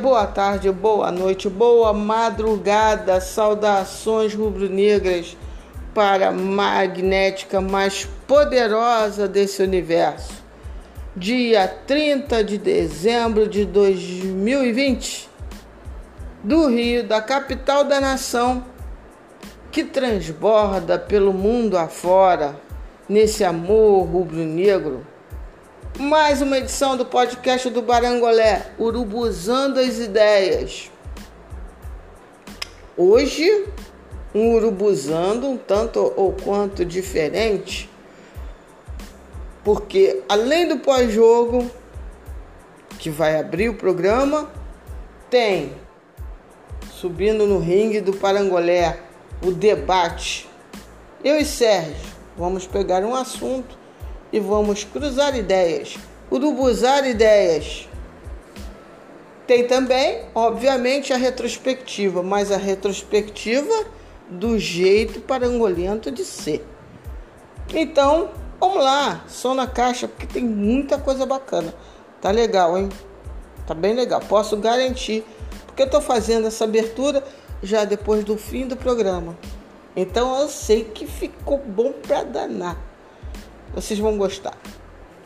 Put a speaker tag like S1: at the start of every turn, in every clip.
S1: Boa tarde, boa noite, boa madrugada, saudações rubro-negras para a magnética mais poderosa desse universo. Dia 30 de dezembro de 2020, do Rio, da capital da nação, que transborda pelo mundo afora, nesse amor rubro-negro mais uma edição do podcast do Barangolé, Urubuzando as Ideias. Hoje, um urubuzando um tanto ou quanto diferente, porque além do pós-jogo, que vai abrir o programa, tem subindo no ringue do Parangolé o debate. Eu e Sérgio vamos pegar um assunto e vamos cruzar ideias, urubuzar ideias. Tem também, obviamente, a retrospectiva, mas a retrospectiva do jeito parangolento de ser. Então, vamos lá, som na caixa, porque tem muita coisa bacana. Tá legal, hein? Tá bem legal, posso garantir, porque eu tô fazendo essa abertura já depois do fim do programa. Então eu sei que ficou bom pra danar. Vocês vão gostar.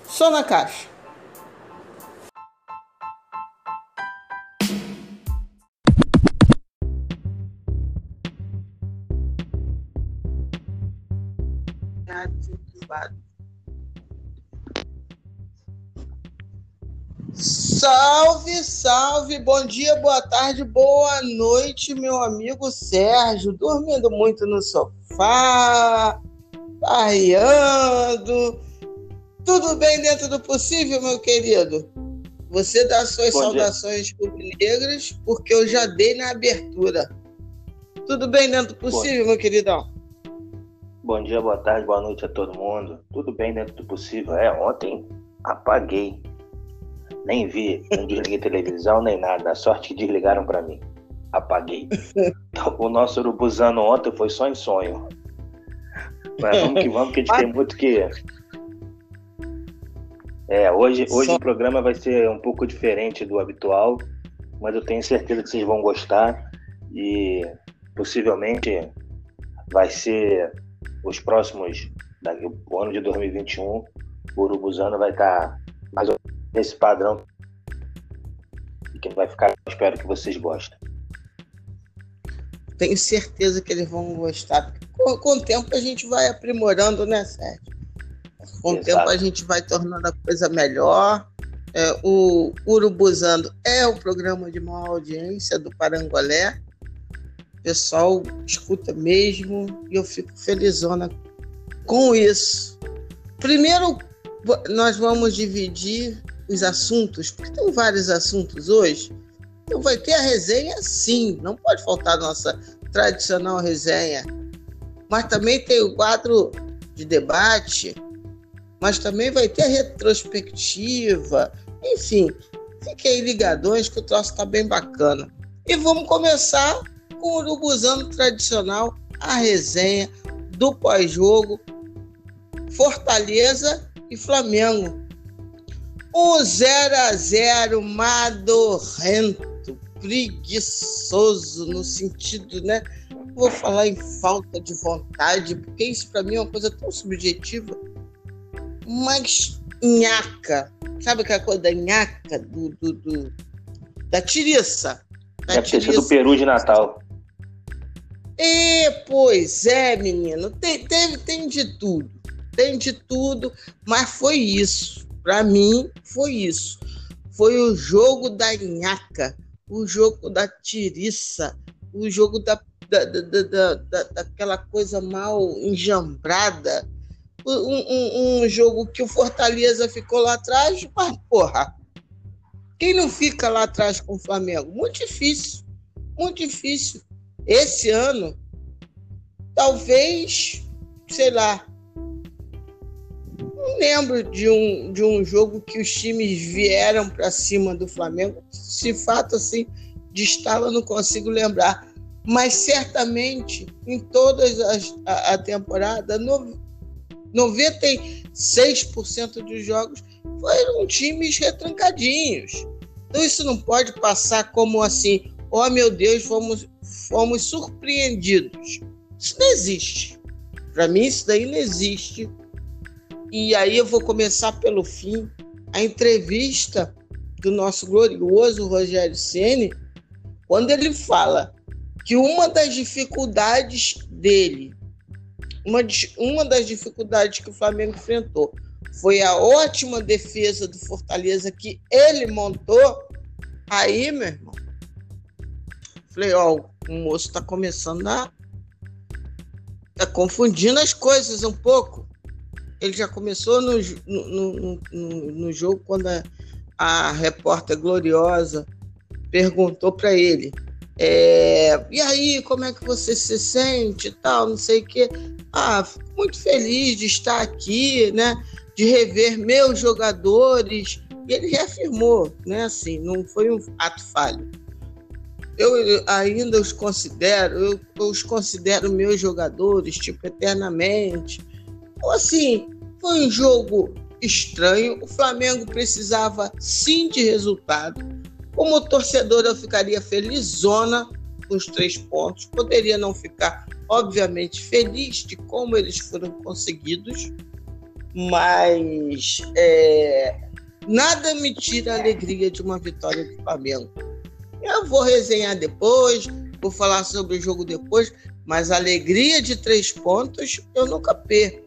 S1: Só na caixa. Salve, salve, bom dia, boa tarde, boa noite, meu amigo Sérgio. Dormindo muito no sofá, arriando. Tudo bem dentro do possível, meu querido? Você dá suas Bom saudações rubro-negras, porque eu já dei na abertura. Tudo bem dentro do possível, Bom. meu queridão?
S2: Bom dia, boa tarde, boa noite a todo mundo. Tudo bem dentro do possível. É, ontem apaguei. Nem vi, não desliguei televisão, nem nada. A sorte que desligaram para mim. Apaguei. Então, o nosso urubuzano ontem foi só em sonho. Mas vamos que vamos, que a gente tem muito que. É, hoje, hoje Só... o programa vai ser um pouco diferente do habitual, mas eu tenho certeza que vocês vão gostar e possivelmente vai ser os próximos, daqui, o ano de 2021, o Urubuzano vai estar mais ou menos nesse padrão e que vai ficar, espero que vocês gostem.
S1: Tenho certeza que eles vão gostar, com, o tempo a gente vai aprimorando, né, Sérgio? Com o tempo a gente vai tornando a coisa melhor. É, o Urubuzando é o programa de maior audiência do Parangolé. O pessoal escuta mesmo e eu fico felizona com isso. Primeiro, nós vamos dividir os assuntos, porque tem vários assuntos hoje. Então vai ter a resenha sim, não pode faltar a nossa tradicional resenha mas também tem o quadro de debate, mas também vai ter a retrospectiva, enfim, fiquem ligadões que o troço está bem bacana. E vamos começar com o Urubuzano tradicional, a resenha do pós-jogo Fortaleza e Flamengo. Um 0 a 0 madorrento, preguiçoso no sentido, né? Vou falar em falta de vontade, porque isso para mim é uma coisa tão subjetiva, mas nhaca. Sabe aquela coisa da nhaca, do, do, do da tiriça?
S2: Da Deve tiriça. do peru de Natal.
S1: E, pois é, menino. Tem, tem, tem de tudo. Tem de tudo, mas foi isso. Para mim, foi isso. Foi o jogo da nhaca, o jogo da tiriça, o jogo da da, da, da, daquela coisa mal enjambrada. Um, um, um, jogo que o Fortaleza ficou lá atrás, mas porra, quem não fica lá atrás com o Flamengo? Muito difícil, muito difícil. Esse ano, talvez, sei lá, não lembro de um, de um jogo que os times vieram para cima do Flamengo. Se fato assim, de estalo, não consigo lembrar mas certamente em toda a, a temporada, no, 96% dos jogos foram times retrancadinhos. Então isso não pode passar como assim, oh meu Deus, fomos, fomos surpreendidos. Isso não existe. Para mim, isso daí não existe. E aí eu vou começar pelo fim. A entrevista do nosso glorioso Rogério Ceni, quando ele fala que uma das dificuldades dele, uma, uma das dificuldades que o Flamengo enfrentou foi a ótima defesa do Fortaleza que ele montou. Aí, meu irmão, falei, ó, o moço tá começando a tá confundindo as coisas um pouco. Ele já começou no, no, no, no jogo quando a, a repórter gloriosa perguntou para ele é, e aí, como é que você se sente tal, não sei o quê. Ah, fico muito feliz de estar aqui, né? De rever meus jogadores. E ele reafirmou, né? Assim, não foi um ato falho. Eu ainda os considero, eu, eu os considero meus jogadores, tipo, eternamente. Então, assim, foi um jogo estranho. O Flamengo precisava sim de resultado como torcedor, eu ficaria felizona com os três pontos. Poderia não ficar, obviamente, feliz de como eles foram conseguidos, mas é, nada me tira a alegria de uma vitória do Flamengo. Eu vou resenhar depois, vou falar sobre o jogo depois, mas a alegria de três pontos eu nunca perco.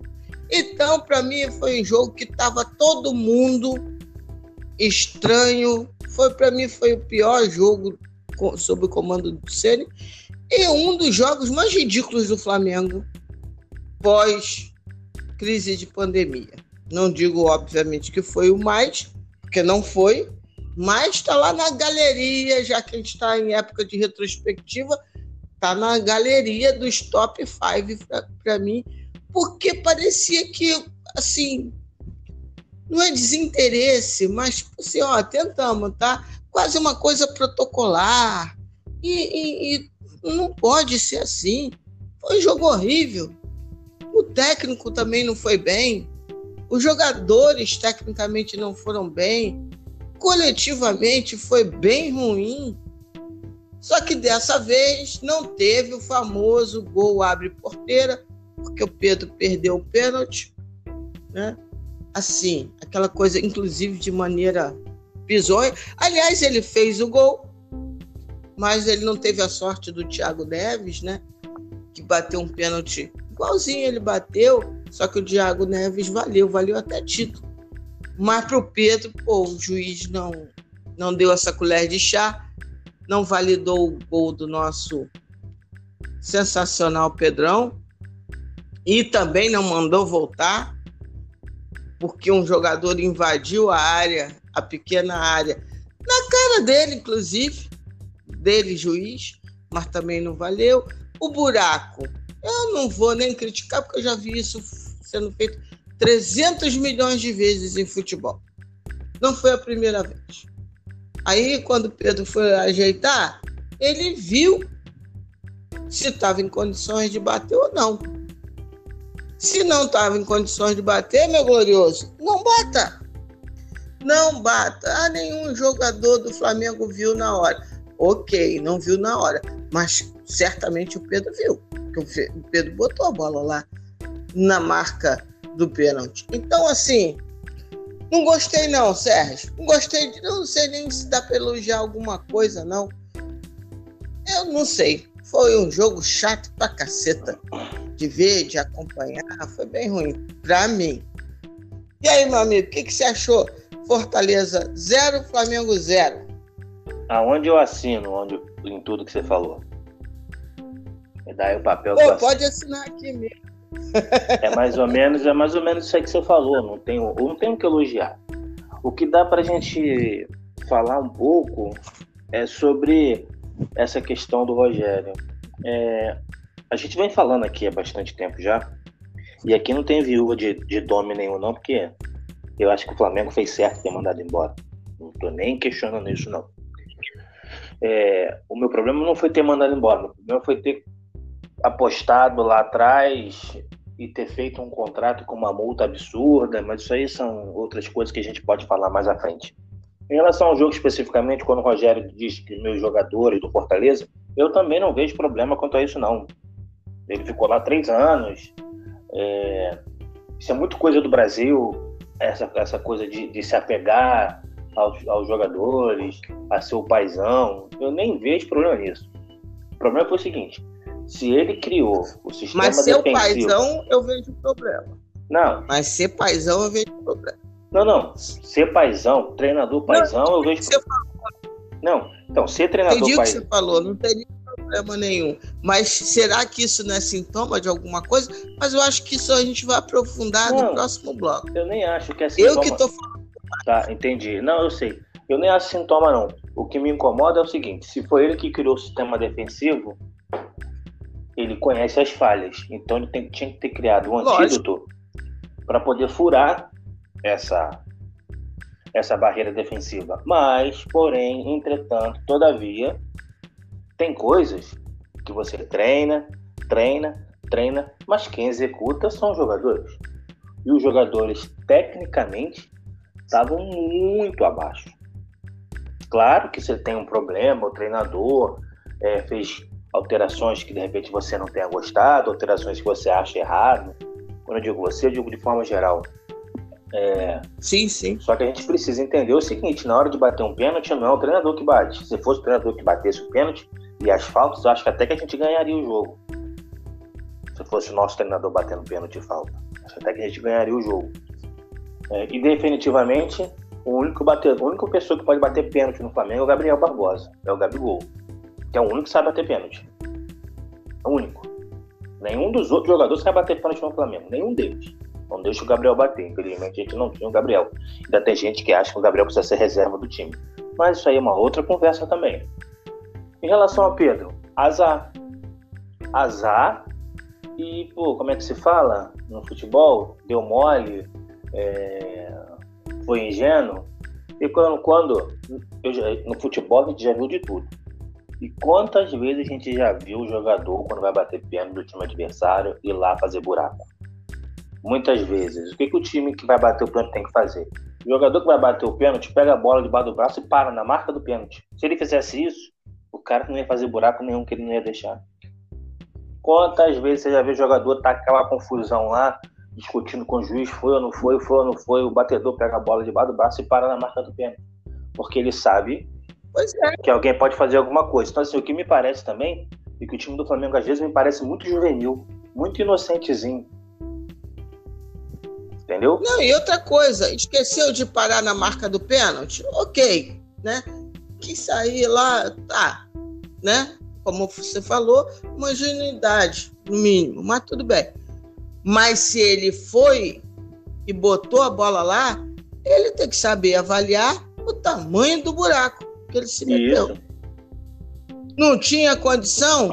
S1: Então, para mim, foi um jogo que estava todo mundo estranho, foi para mim foi o pior jogo sob o comando do Ceni e um dos jogos mais ridículos do Flamengo pós crise de pandemia. Não digo obviamente que foi o mais, porque não foi, mas está lá na galeria, já que a gente está em época de retrospectiva, está na galeria dos top 5 para mim, porque parecia que assim não é desinteresse, mas tipo assim, ó, tentamos, tá? Quase uma coisa protocolar. E, e, e não pode ser assim. Foi um jogo horrível. O técnico também não foi bem. Os jogadores tecnicamente não foram bem. Coletivamente foi bem ruim. Só que dessa vez não teve o famoso gol abre porteira, porque o Pedro perdeu o pênalti, né? Assim, aquela coisa, inclusive de maneira bizonha. Aliás, ele fez o gol, mas ele não teve a sorte do Thiago Neves, né? Que bateu um pênalti igualzinho ele bateu, só que o Thiago Neves valeu, valeu até título. Mas para o Pedro, pô, o juiz não, não deu essa colher de chá, não validou o gol do nosso sensacional Pedrão e também não mandou voltar porque um jogador invadiu a área, a pequena área, na cara dele, inclusive, dele, juiz, mas também não valeu. O buraco, eu não vou nem criticar, porque eu já vi isso sendo feito 300 milhões de vezes em futebol. Não foi a primeira vez. Aí, quando Pedro foi ajeitar, ele viu se estava em condições de bater ou não. Se não estava em condições de bater, meu glorioso, não bata. Não bata. Ah, nenhum jogador do Flamengo viu na hora. Ok, não viu na hora. Mas certamente o Pedro viu. O Pedro botou a bola lá na marca do pênalti. Então, assim, não gostei não, Sérgio. Não gostei de. não sei nem se dá para elogiar alguma coisa, não. Eu não sei. Foi um jogo chato pra caceta de ver, de acompanhar. Foi bem ruim pra mim. E aí, meu amigo, o que, que você achou? Fortaleza 0, Flamengo 0.
S2: Aonde eu assino, onde, em tudo que você falou. Me dá aí o papel.
S1: Pô, pode assinar aqui mesmo.
S2: É mais ou menos, é mais ou menos isso aí que você falou. Não tenho, não tenho que elogiar. O que dá pra gente falar um pouco é sobre essa questão do Rogério. É, a gente vem falando aqui há bastante tempo já, e aqui não tem viúva de, de Dome nenhum, não, porque eu acho que o Flamengo fez certo ter mandado embora. Não tô nem questionando isso, não. É, o meu problema não foi ter mandado embora, o problema foi ter apostado lá atrás e ter feito um contrato com uma multa absurda, mas isso aí são outras coisas que a gente pode falar mais à frente. Em relação ao jogo especificamente, quando o Rogério diz que meus jogadores do Fortaleza, eu também não vejo problema quanto a isso, não. Ele ficou lá três anos. É... Isso é muito coisa do Brasil, essa, essa coisa de, de se apegar aos, aos, jogadores, a seu paizão. Eu nem vejo problema nisso. O problema foi o seguinte: se ele criou o sistema Mas
S1: ser defensivo... paizão, eu vejo problema.
S2: Não.
S1: Mas ser paizão, eu vejo problema.
S2: Não, não. Ser paizão, treinador paizão, não, eu vejo. Você Não, então, ser treinador
S1: paizão. Entendi o que você falou, não teria problema nenhum. Mas será que isso não é sintoma de alguma coisa? Mas eu acho que isso a gente vai aprofundar não, no próximo bloco.
S2: Eu nem acho que é sintoma.
S1: Eu que tô falando.
S2: Tá, entendi. Não, eu sei. Eu nem acho sintoma, não. O que me incomoda é o seguinte: se foi ele que criou o sistema defensivo, ele conhece as falhas. Então ele tem, tinha que ter criado um antídoto para poder furar essa essa barreira defensiva. Mas, porém, entretanto, todavia, tem coisas que você treina, treina, treina, mas quem executa são os jogadores. E os jogadores, tecnicamente, estavam muito abaixo. Claro que você tem um problema, o treinador é, fez alterações que de repente você não tenha gostado, alterações que você acha errado. Quando eu digo você, eu digo de forma geral.
S1: É... Sim, sim.
S2: Só que a gente precisa entender o seguinte: na hora de bater um pênalti, não é o treinador que bate. Se fosse o treinador que batesse o pênalti, e as faltas, eu acho que até que a gente ganharia o jogo. Se fosse o nosso treinador batendo pênalti e falta. Acho que até que a gente ganharia o jogo. É, e definitivamente, o único, bater, a única pessoa que pode bater pênalti no Flamengo é o Gabriel Barbosa. É o Gabigol. Que é o único que sabe bater pênalti. É o único. Nenhum dos outros jogadores sabe bater pênalti no Flamengo. Nenhum deles. Não deixa o Gabriel bater. Infelizmente a gente não tinha o Gabriel. Ainda tem gente que acha que o Gabriel precisa ser reserva do time. Mas isso aí é uma outra conversa também. Em relação a Pedro, azar. Azar e, pô, como é que se fala no futebol? Deu mole, é, foi ingênuo. E quando, quando já, no futebol a gente já viu de tudo. E quantas vezes a gente já viu o jogador, quando vai bater pênalti do time adversário, ir lá fazer buraco? Muitas vezes. O que, que o time que vai bater o pênalti tem que fazer? O jogador que vai bater o pênalti pega a bola debaixo do braço e para na marca do pênalti. Se ele fizesse isso, o cara não ia fazer buraco nenhum que ele não ia deixar. Quantas vezes você já vê o jogador tá aquela confusão lá, discutindo com o juiz, foi ou não foi, foi ou não foi, o batedor pega a bola debaixo do braço e para na marca do pênalti. Porque ele sabe é. que alguém pode fazer alguma coisa. Então, assim, o que me parece também, é que o time do Flamengo às vezes me parece muito juvenil, muito inocentezinho. Entendeu?
S1: Não, e outra coisa, esqueceu de parar na marca do pênalti? Ok, né? Que sair lá, tá, né? Como você falou, uma ingenuidade, no mínimo, mas tudo bem. Mas se ele foi e botou a bola lá, ele tem que saber avaliar o tamanho do buraco que ele se meteu. Isso. Não tinha condição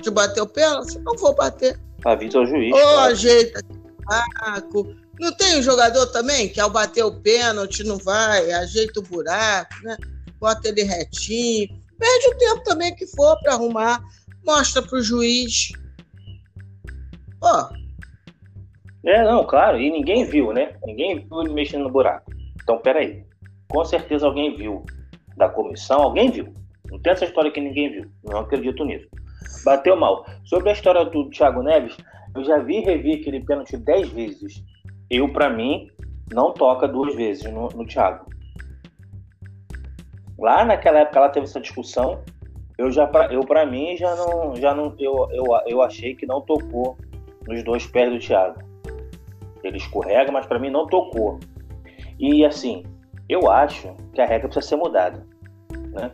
S1: de bater o pênalti? Não vou bater.
S2: Avisa o juiz.
S1: Ou claro. ajeita buraco. Não tem um jogador também que ao bater o pênalti não vai, ajeita o buraco, né? Bota ele retinho. Perde o tempo também que for para arrumar, mostra para o juiz. Ó.
S2: É, não, claro, e ninguém viu, né? Ninguém viu ele mexendo no buraco. Então, peraí. Com certeza alguém viu. Da comissão, alguém viu. Não tem essa história que ninguém viu. Não acredito nisso. Bateu mal. Sobre a história do Thiago Neves, eu já vi e revi aquele pênalti dez vezes. Eu, para mim, não toca duas vezes no, no Thiago. Lá naquela época ela teve essa discussão. Eu já eu para mim já não já não eu, eu, eu achei que não tocou nos dois pés do Thiago. Ele escorrega, mas para mim não tocou. E assim, eu acho que a regra precisa ser mudada, né?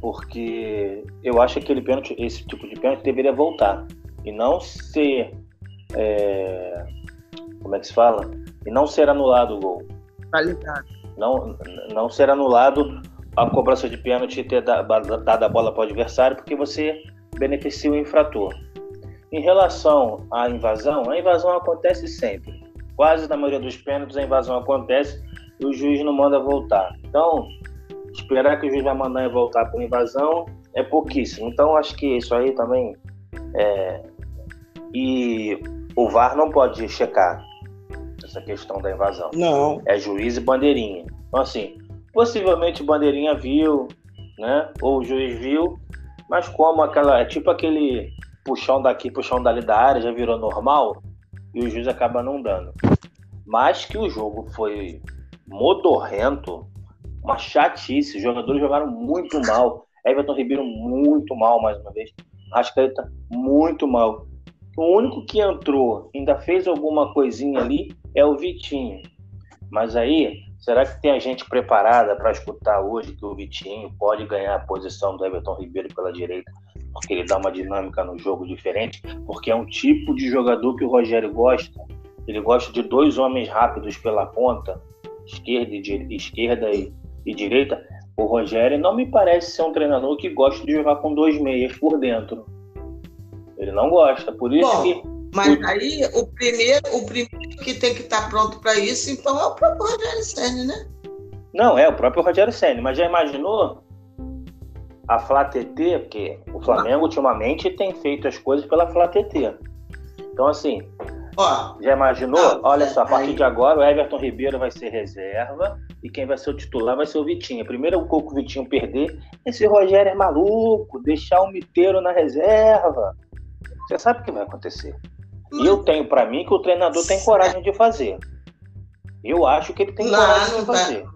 S2: Porque eu acho que aquele pênalti, esse tipo de pênalti deveria voltar e não ser é, como é que se fala? E não ser anulado o gol.
S1: Tá ligado.
S2: Não, não ser anulado a cobrança de pênalti e ter dado a bola para o adversário, porque você beneficia o infrator. Em relação à invasão, a invasão acontece sempre. Quase na maioria dos pênaltis a invasão acontece e o juiz não manda voltar. Então, esperar que o juiz vai mandar voltar por invasão é pouquíssimo. Então, acho que isso aí também é... E o VAR não pode checar essa questão da invasão.
S1: Não.
S2: É juiz e bandeirinha. Então, assim, Possivelmente o Bandeirinha viu, né? Ou o juiz viu, mas como aquela. É tipo aquele puxão daqui, puxão dali da área, já virou normal, e o juiz acaba não dando. Mas que o jogo foi modorrento, uma chatice. Os jogadores jogaram muito mal. Everton Ribeiro muito mal mais uma vez. Rascaeta muito mal. O único que entrou, ainda fez alguma coisinha ali, é o Vitinho. Mas aí, será que tem a gente preparada para escutar hoje que o Vitinho pode ganhar a posição do Everton Ribeiro pela direita? Porque ele dá uma dinâmica no jogo diferente, porque é um tipo de jogador que o Rogério gosta. Ele gosta de dois homens rápidos pela ponta, esquerda e, esquerda e, e direita. O Rogério não me parece ser um treinador que gosta de jogar com dois meias por dentro. Ele não gosta, por isso Bom, que.
S1: Mas aí o primeiro, o primeiro que tem que estar pronto para isso, então é o próprio Rogério Senna, né?
S2: Não, é o próprio Rogério Senna, mas já imaginou a Flá TT, porque o Flamengo ultimamente tem feito as coisas pela Flá TT. Então, assim, Ó, já imaginou? Não, Olha só, a partir aí... de agora o Everton Ribeiro vai ser reserva e quem vai ser o titular vai ser o Vitinho. Primeiro o Coco Vitinho perder. Esse Rogério é maluco, deixar o Miteiro na reserva. Você sabe o que vai acontecer. E eu tenho para mim que o treinador tem coragem de fazer. Eu acho que ele tem não, coragem de fazer.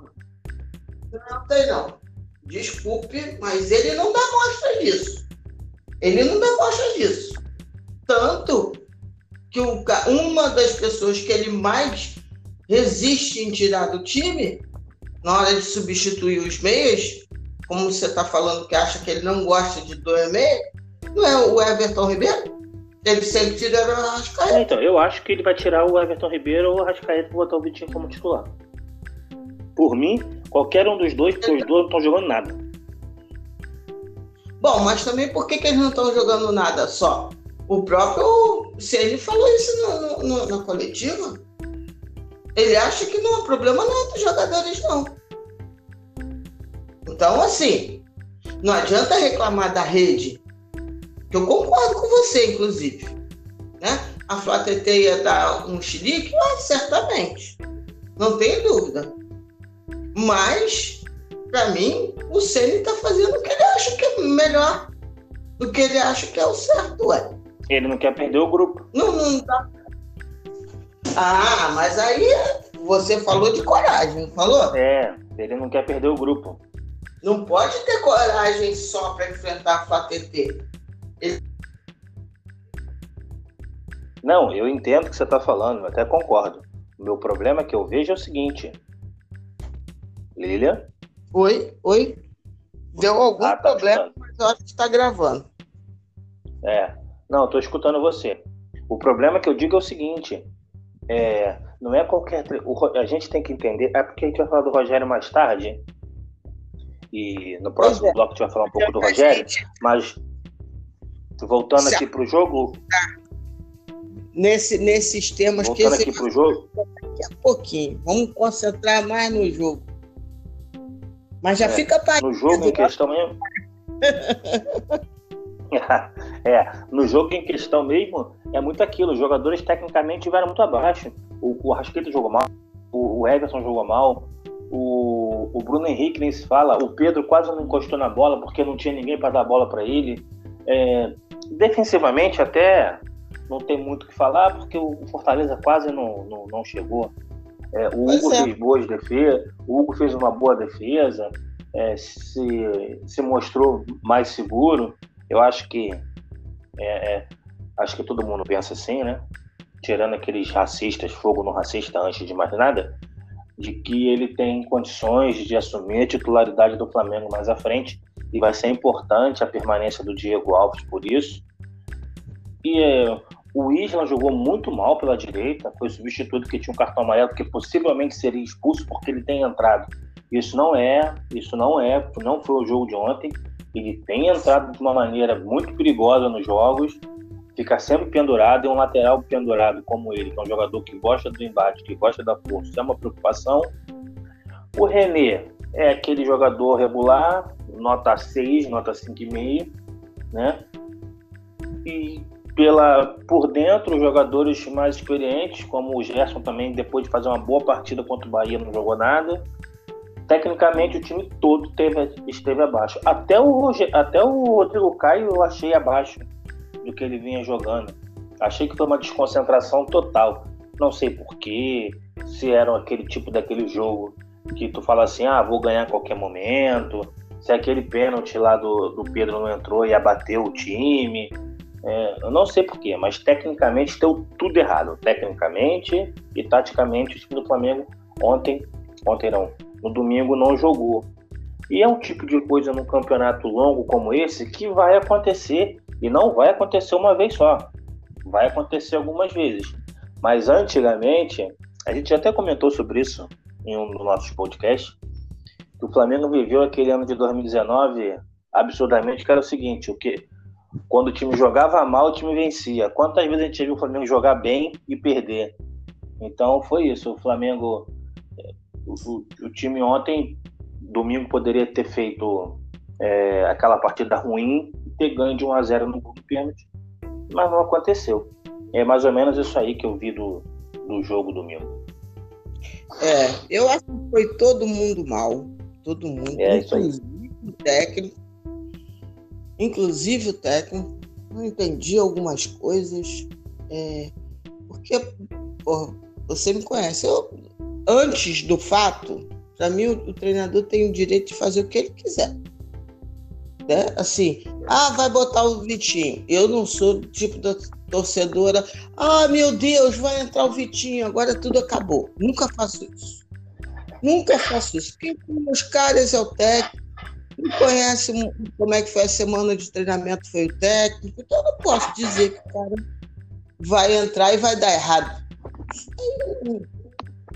S1: Não tem não. Desculpe, mas ele não dá mostra disso. Ele não dá mostra disso. Tanto que o, uma das pessoas que ele mais resiste em tirar do time, na hora de substituir os meias, como você está falando que acha que ele não gosta de dois meias, não é o Everton Ribeiro? Ele sempre tira o Arrascaeta.
S2: É, então, eu acho que ele vai tirar o Everton Ribeiro ou o Arrascaeta e botar o Vitinho como titular. Por mim, qualquer um dos dois, porque os dois não estão jogando nada.
S1: Bom, mas também por que, que eles não estão jogando nada só? O próprio ele falou isso no, no, na coletiva. Ele acha que não há problema não dos jogadores, não. Então, assim, não adianta reclamar da rede que eu concordo com você, inclusive. Né? A Flá TT ia dar um xilique? Ah, certamente. Não tenho dúvida. Mas, para mim, o Ceni está fazendo o que ele acha que é melhor do que ele acha que é o certo, ué.
S2: Ele não quer perder o grupo.
S1: Não, não dá. Ah, mas aí você falou de coragem, falou?
S2: É, ele não quer perder o grupo.
S1: Não pode ter coragem só para enfrentar a Flá TT.
S2: Não, eu entendo o que você está falando, eu até concordo. O meu problema que eu vejo é o seguinte. Lilia?
S1: Oi, oi. Deu algum ah, tá problema, mas eu acho que está gravando.
S2: É, não, estou escutando você. O problema que eu digo é o seguinte: é, não é qualquer. O, a gente tem que entender. É porque a gente vai falar do Rogério mais tarde. E no próximo é. bloco a gente vai falar um pouco do Rogério. Mas Voltando aqui para o jogo.
S1: Nesse, nesses temas
S2: Voltando que aqui para o jogo.
S1: Daqui a pouquinho. Vamos concentrar mais no jogo. Mas já é, fica
S2: para No jogo em questão mesmo. é, no jogo em questão mesmo, é muito aquilo. Os jogadores tecnicamente estiveram muito abaixo. O, o Rasqueta jogou mal, o, o Everson jogou mal, o, o Bruno Henrique nem se fala, o Pedro quase não encostou na bola porque não tinha ninguém para dar bola para ele. É, defensivamente, até não tem muito o que falar, porque o Fortaleza quase não, não, não chegou. É, o Hugo é. fez boas defesas, o Hugo fez uma boa defesa, é, se, se mostrou mais seguro. Eu acho que é, é, acho que todo mundo pensa assim, né? Tirando aqueles racistas, fogo no racista antes de mais nada, de que ele tem condições de assumir a titularidade do Flamengo mais à frente e vai ser importante a permanência do Diego Alves por isso. E é, o Isla jogou muito mal pela direita, foi substituto que tinha um cartão amarelo que possivelmente seria expulso porque ele tem entrado. Isso não é, isso não é, não foi o jogo de ontem. Ele tem entrado de uma maneira muito perigosa nos jogos, fica sempre pendurado e um lateral pendurado como ele, que é um jogador que gosta do embate, que gosta da força, é uma preocupação. O René é aquele jogador regular, nota 6, nota 5,5, né? E pela, por dentro, jogadores mais experientes, como o Gerson também, depois de fazer uma boa partida contra o Bahia, não jogou nada. tecnicamente o time todo teve, esteve abaixo. Até o, até o Rodrigo Caio eu achei abaixo do que ele vinha jogando. Achei que foi uma desconcentração total. Não sei porquê, se era aquele tipo daquele jogo que tu fala assim, ah, vou ganhar a qualquer momento, se aquele pênalti lá do, do Pedro não entrou e abateu o time. É, eu não sei porquê, mas tecnicamente deu tudo errado. Tecnicamente e taticamente o time do Flamengo ontem, ontem não, no domingo não jogou. E é um tipo de coisa num campeonato longo como esse que vai acontecer e não vai acontecer uma vez só. Vai acontecer algumas vezes. Mas antigamente, a gente até comentou sobre isso em um dos nossos podcasts, o Flamengo viveu aquele ano de 2019 absurdamente, que era o seguinte, o que quando o time jogava mal, o time vencia. Quantas vezes a gente viu o Flamengo jogar bem e perder? Então foi isso. O Flamengo, o, o time ontem, domingo, poderia ter feito é, aquela partida ruim e ter ganho de 1 a 0 no do pênalti, mas não aconteceu. É mais ou menos isso aí que eu vi do, do jogo domingo.
S1: É, eu acho que foi todo mundo mal. Todo mundo, é, inclusive o técnico. Inclusive o técnico. Não entendi algumas coisas. É, porque, porra, você me conhece. Eu, antes do fato, para mim, o, o treinador tem o direito de fazer o que ele quiser. Né? Assim, ah, vai botar o Vitinho. Eu não sou do tipo da torcedora. Ah, meu Deus, vai entrar o Vitinho, agora tudo acabou. Nunca faço isso. Nunca faço isso. Quem os caras é o técnico. Não conhece como é que foi a semana de treinamento, foi o técnico. Então eu não posso dizer que o cara vai entrar e vai dar errado.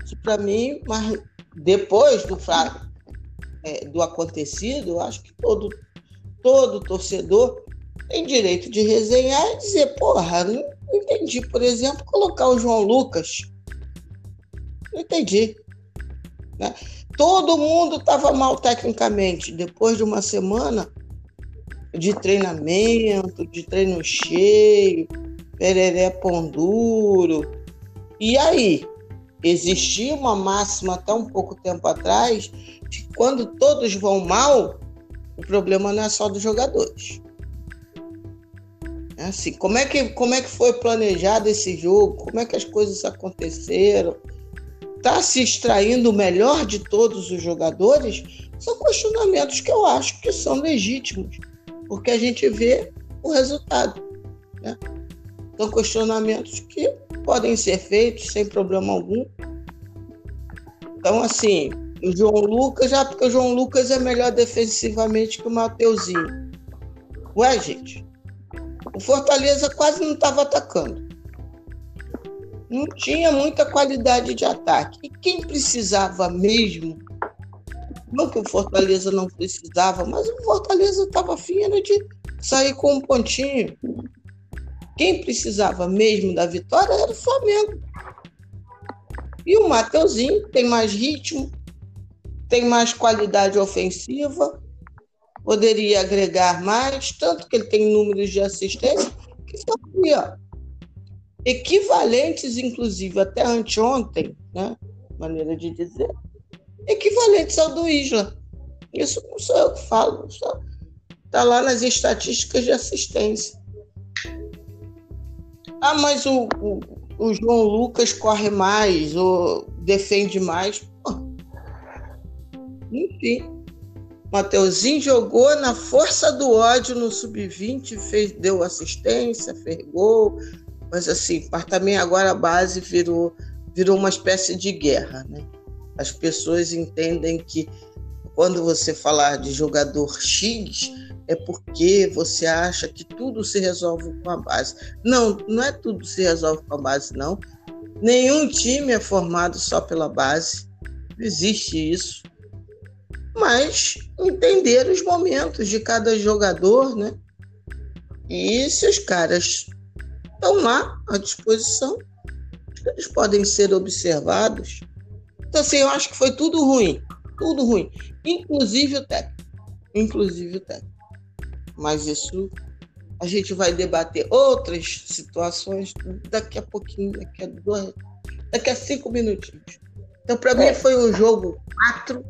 S1: Isso para mim, mas depois do, é, do acontecido, eu acho que todo todo torcedor tem direito de resenhar e dizer, porra, não entendi, por exemplo, colocar o João Lucas. Não entendi. Né? Todo mundo estava mal tecnicamente. Depois de uma semana de treinamento, de treino cheio, pereré pão duro. E aí? Existia uma máxima até um pouco tempo atrás de que quando todos vão mal, o problema não é só dos jogadores. É assim, como é que como é que foi planejado esse jogo? Como é que as coisas aconteceram? Está se extraindo o melhor de todos os jogadores? São questionamentos que eu acho que são legítimos, porque a gente vê o resultado. Né? São questionamentos que podem ser feitos sem problema algum. Então, assim, o João Lucas, já porque o João Lucas é melhor defensivamente que o Mateuzinho. Ué, gente, o Fortaleza quase não estava atacando. Não tinha muita qualidade de ataque. E quem precisava mesmo, não que o Fortaleza não precisava, mas o Fortaleza estava fino de sair com um pontinho. Quem precisava mesmo da vitória era o Flamengo. E o Mateuzinho tem mais ritmo, tem mais qualidade ofensiva, poderia agregar mais, tanto que ele tem números de assistência que são ó, equivalentes, inclusive, até anteontem, né? maneira de dizer, equivalentes ao do Isla. Isso não sou eu que falo, está lá nas estatísticas de assistência. Ah, mas o, o, o João Lucas corre mais, ou defende mais. Enfim. Mateuzinho jogou na força do ódio no sub-20, fez, deu assistência, fez gol, mas assim, também agora a base virou, virou uma espécie de guerra, né? As pessoas entendem que quando você falar de jogador X, é porque você acha que tudo se resolve com a base. Não, não é tudo se resolve com a base, não. Nenhum time é formado só pela base. Existe isso mas entender os momentos de cada jogador, né? E se os caras estão lá à disposição, eles podem ser observados. Então, assim, eu acho que foi tudo ruim, tudo ruim, inclusive o técnico, inclusive o técnico. Mas isso a gente vai debater outras situações daqui a pouquinho, daqui a dois, daqui a cinco minutinhos. Então, para mim, foi um jogo quatro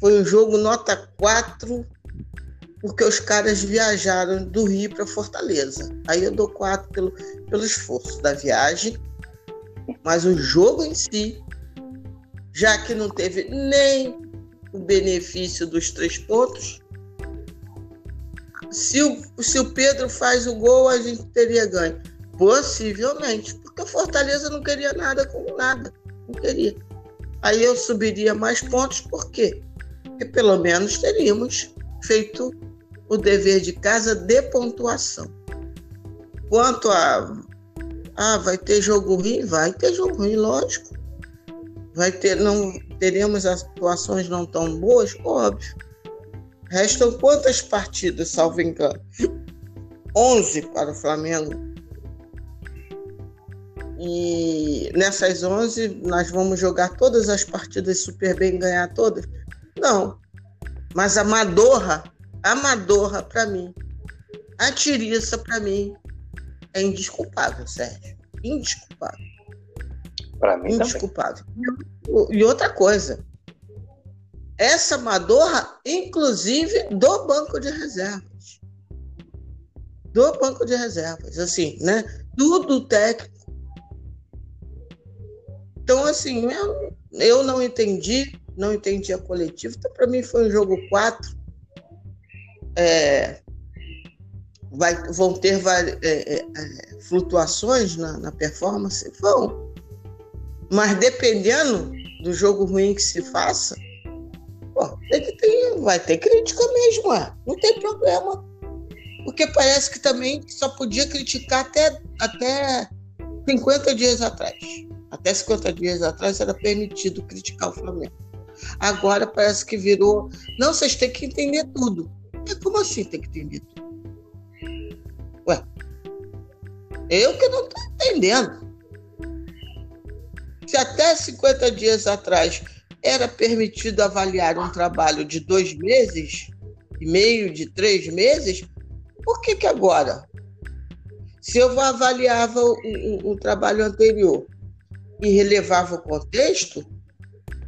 S1: Foi um jogo nota 4, porque os caras viajaram do Rio para Fortaleza. Aí eu dou 4 pelo, pelo esforço da viagem, mas o jogo em si, já que não teve nem o benefício dos três pontos, se o, se o Pedro faz o gol, a gente teria ganho. Possivelmente, porque o Fortaleza não queria nada com nada. Não queria. Aí eu subiria mais pontos, por quê? Porque pelo menos teríamos feito o dever de casa de pontuação. Quanto a. Ah, vai ter jogo ruim? Vai ter jogo ruim, lógico. Vai ter, não teremos atuações não tão boas? Óbvio. Restam quantas partidas, salvo engano? 11 para o Flamengo. E nessas 11 nós vamos jogar todas as partidas super bem, ganhar todas? Não. Mas a Madorra, a Madorra para mim, a Tiriça para mim é indesculpável, Sérgio. Indesculpável.
S2: Para mim
S1: indesculpável. Também. E outra coisa, essa Madorra, inclusive do banco de reservas. Do banco de reservas, assim, né? Tudo técnico. Então, assim, eu, eu não entendi, não entendi a coletiva. Então, para mim, foi um jogo 4. É, vai, vão ter é, é, é, flutuações na, na performance? Vão. Mas dependendo do jogo ruim que se faça, tem vai ter crítica mesmo, é. não tem problema. Porque parece que também só podia criticar até, até 50 dias atrás. Até 50 dias atrás era permitido criticar o Flamengo. Agora parece que virou. Não, vocês têm que entender tudo. E como assim tem que entender tudo? Ué, eu que não estou entendendo. Se até 50 dias atrás era permitido avaliar um trabalho de dois meses e meio, de três meses, por que, que agora? Se eu avaliava o, o, o trabalho anterior e relevava o contexto,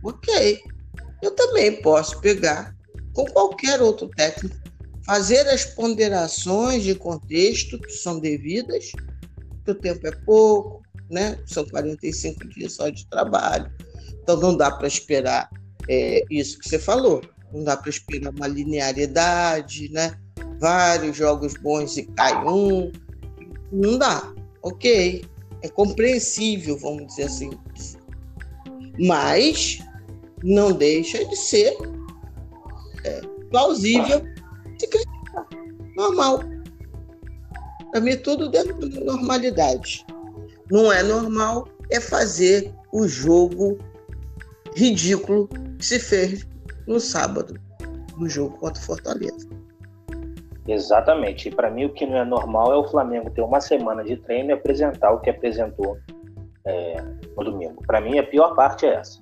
S1: ok. Eu também posso pegar com qualquer outro técnico, fazer as ponderações de contexto que são devidas, que o tempo é pouco, né? São 45 dias só de trabalho então não dá para esperar é, isso que você falou. Não dá para esperar uma linearidade, né? Vários jogos bons e cai um. Não dá. Ok. É compreensível, vamos dizer assim. Mas não deixa de ser é, plausível se criticar. Normal. Para mim, tudo dentro da normalidade. Não é normal é fazer o jogo ridículo que se fez no sábado, no jogo contra o Fortaleza.
S2: Exatamente. E para mim, o que não é normal é o Flamengo ter uma semana de treino e apresentar o que apresentou é, no domingo. Para mim, a pior parte é essa.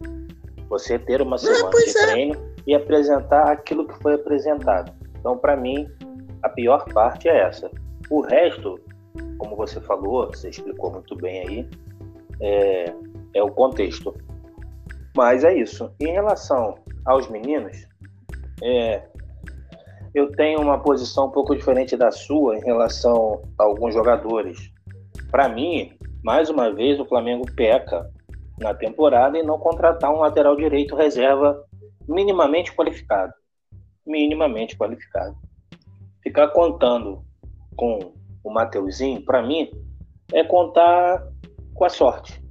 S2: Você ter uma semana de é. treino e apresentar aquilo que foi apresentado. Então, para mim, a pior parte é essa. O resto, como você falou, você explicou muito bem aí, é, é o contexto. Mas é isso. Em relação aos meninos, é, eu tenho uma posição um pouco diferente da sua em relação a alguns jogadores. Para mim, mais uma vez, o Flamengo peca na temporada em não contratar um lateral direito reserva minimamente qualificado. Minimamente qualificado. Ficar contando com o Mateuzinho, para mim, é contar com a sorte.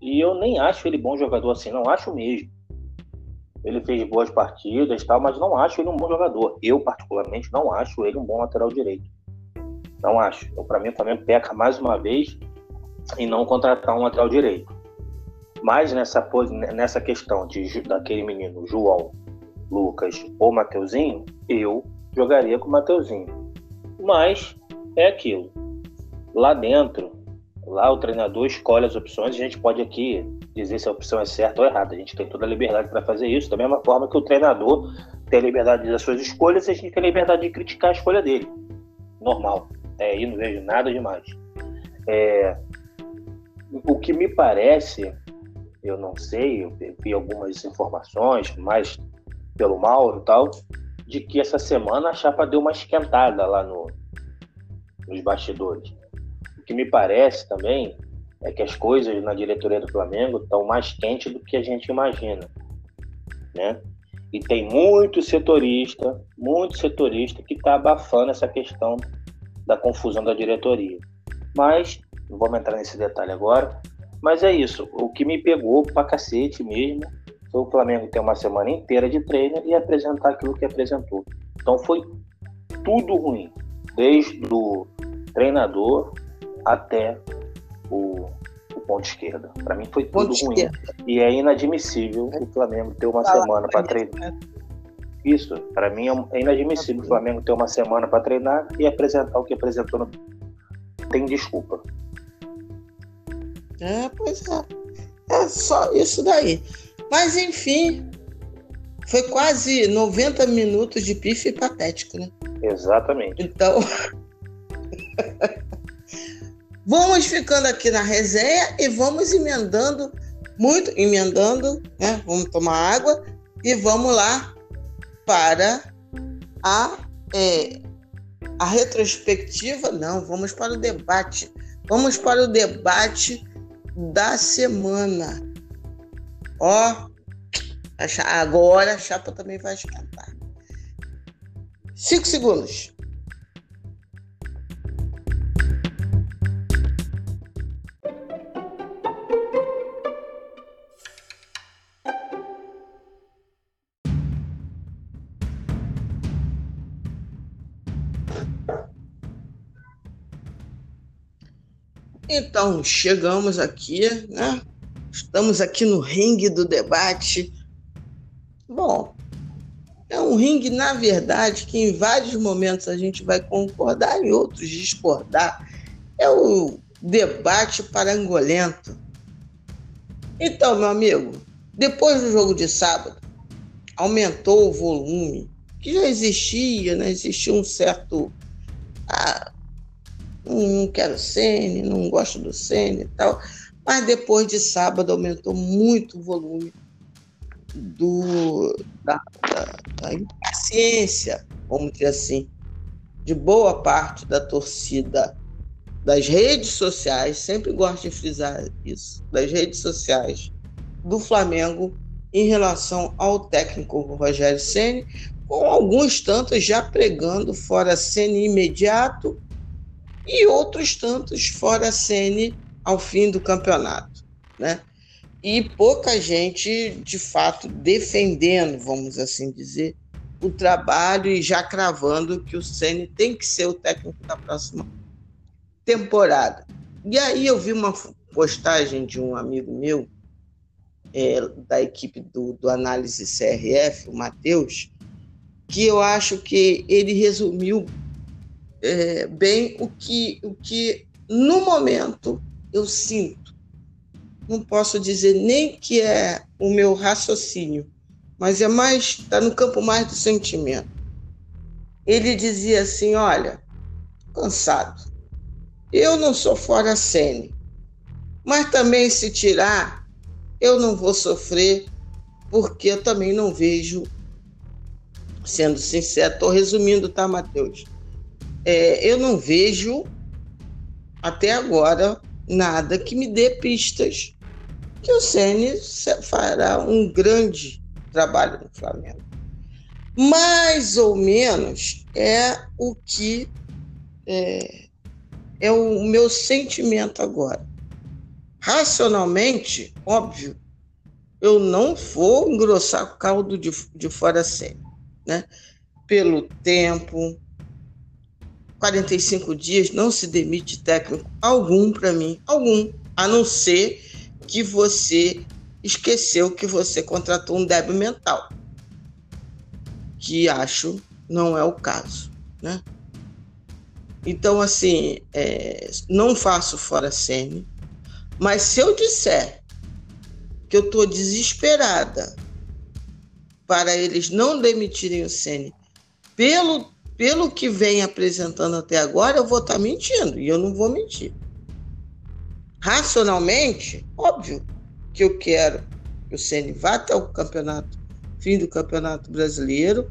S2: E eu nem acho ele bom jogador assim, não acho mesmo. Ele fez boas partidas tal, mas não acho ele um bom jogador. Eu, particularmente, não acho ele um bom lateral direito. Não acho. Para mim, o Flamengo peca mais uma vez em não contratar um lateral direito. Mas nessa, nessa questão de, daquele menino, João, Lucas ou Mateuzinho, eu jogaria com o Mateuzinho. Mas é aquilo. Lá dentro, Lá o treinador escolhe as opções, a gente pode aqui dizer se a opção é certa ou errada. A gente tem toda a liberdade para fazer isso, da mesma forma que o treinador tem a liberdade das suas escolhas, a gente tem a liberdade de criticar a escolha dele. Normal. É, aí não vejo nada demais. É, o que me parece, eu não sei, eu vi algumas informações, mas pelo Mauro e tal, de que essa semana a chapa deu uma esquentada lá no, nos bastidores. O que me parece também é que as coisas na diretoria do Flamengo estão mais quentes do que a gente imagina, né? E tem muito setorista, muito setorista que está abafando essa questão da confusão da diretoria. Mas, não vamos entrar nesse detalhe agora, mas é isso. O que me pegou pra cacete mesmo o Flamengo ter uma semana inteira de treino e apresentar aquilo que apresentou. Então foi tudo ruim, desde o treinador até o, o ponto esquerda. Para mim foi tudo ponto ruim. Esquerda. E é inadmissível o Flamengo ter uma Fala, semana para treinar. Isso, para mim é inadmissível o Flamengo ter uma semana para treinar e apresentar o que apresentou no. Tem desculpa.
S1: É, pois é. É só isso daí. Mas enfim, foi quase 90 minutos de pife patético, né?
S2: Exatamente.
S1: Então. vamos ficando aqui na resenha e vamos emendando muito, emendando, né? Vamos tomar água e vamos lá para a, é, a retrospectiva. Não, vamos para o debate. Vamos para o debate da semana. Ó, agora a chapa também vai esquentar. Cinco segundos. Então, chegamos aqui, né? Estamos aqui no ringue do debate. Bom, é um ringue, na verdade, que em vários momentos a gente vai concordar, em outros discordar. É o debate parangolento. Então, meu amigo, depois do jogo de sábado, aumentou o volume, que já existia, né? Existia um certo. Ah, não quero Sene, não gosto do Sene e tal. Mas depois de sábado aumentou muito o volume do, da, da, da impaciência, vamos dizer assim, de boa parte da torcida das redes sociais, sempre gosto de frisar isso, das redes sociais do Flamengo em relação ao técnico Rogério Ceni, com alguns tantos já pregando fora Ceni imediato e outros tantos fora Sene ao fim do campeonato, né? E pouca gente, de fato, defendendo, vamos assim dizer, o trabalho e já cravando que o Ceni tem que ser o técnico da próxima temporada. E aí eu vi uma postagem de um amigo meu é, da equipe do, do Análise CRF, o Matheus, que eu acho que ele resumiu é, bem o que, o que no momento eu sinto. Não posso dizer nem que é o meu raciocínio, mas é mais está no campo mais do sentimento. Ele dizia assim: olha, cansado. Eu não sou fora Sene, mas também se tirar, eu não vou sofrer, porque eu também não vejo, sendo sincero, estou resumindo, tá, Matheus? é, eu não vejo até agora nada que me dê pistas que o Ceni fará um grande trabalho no Flamengo. Mais ou menos é o que é, é o meu sentimento agora. Racionalmente, óbvio, eu não vou engrossar o caldo de, de fora Ceni, né? Pelo tempo, 45 dias não se demite técnico algum para mim, algum, a não ser que você esqueceu que você contratou um débil mental, que acho não é o caso, né? Então, assim, é, não faço fora Sene, mas se eu disser que eu estou desesperada para eles não demitirem o Sene pelo pelo que vem apresentando até agora, eu vou estar tá mentindo e eu não vou mentir. Racionalmente, óbvio que eu quero que o Ceni vá até o campeonato fim do Campeonato Brasileiro.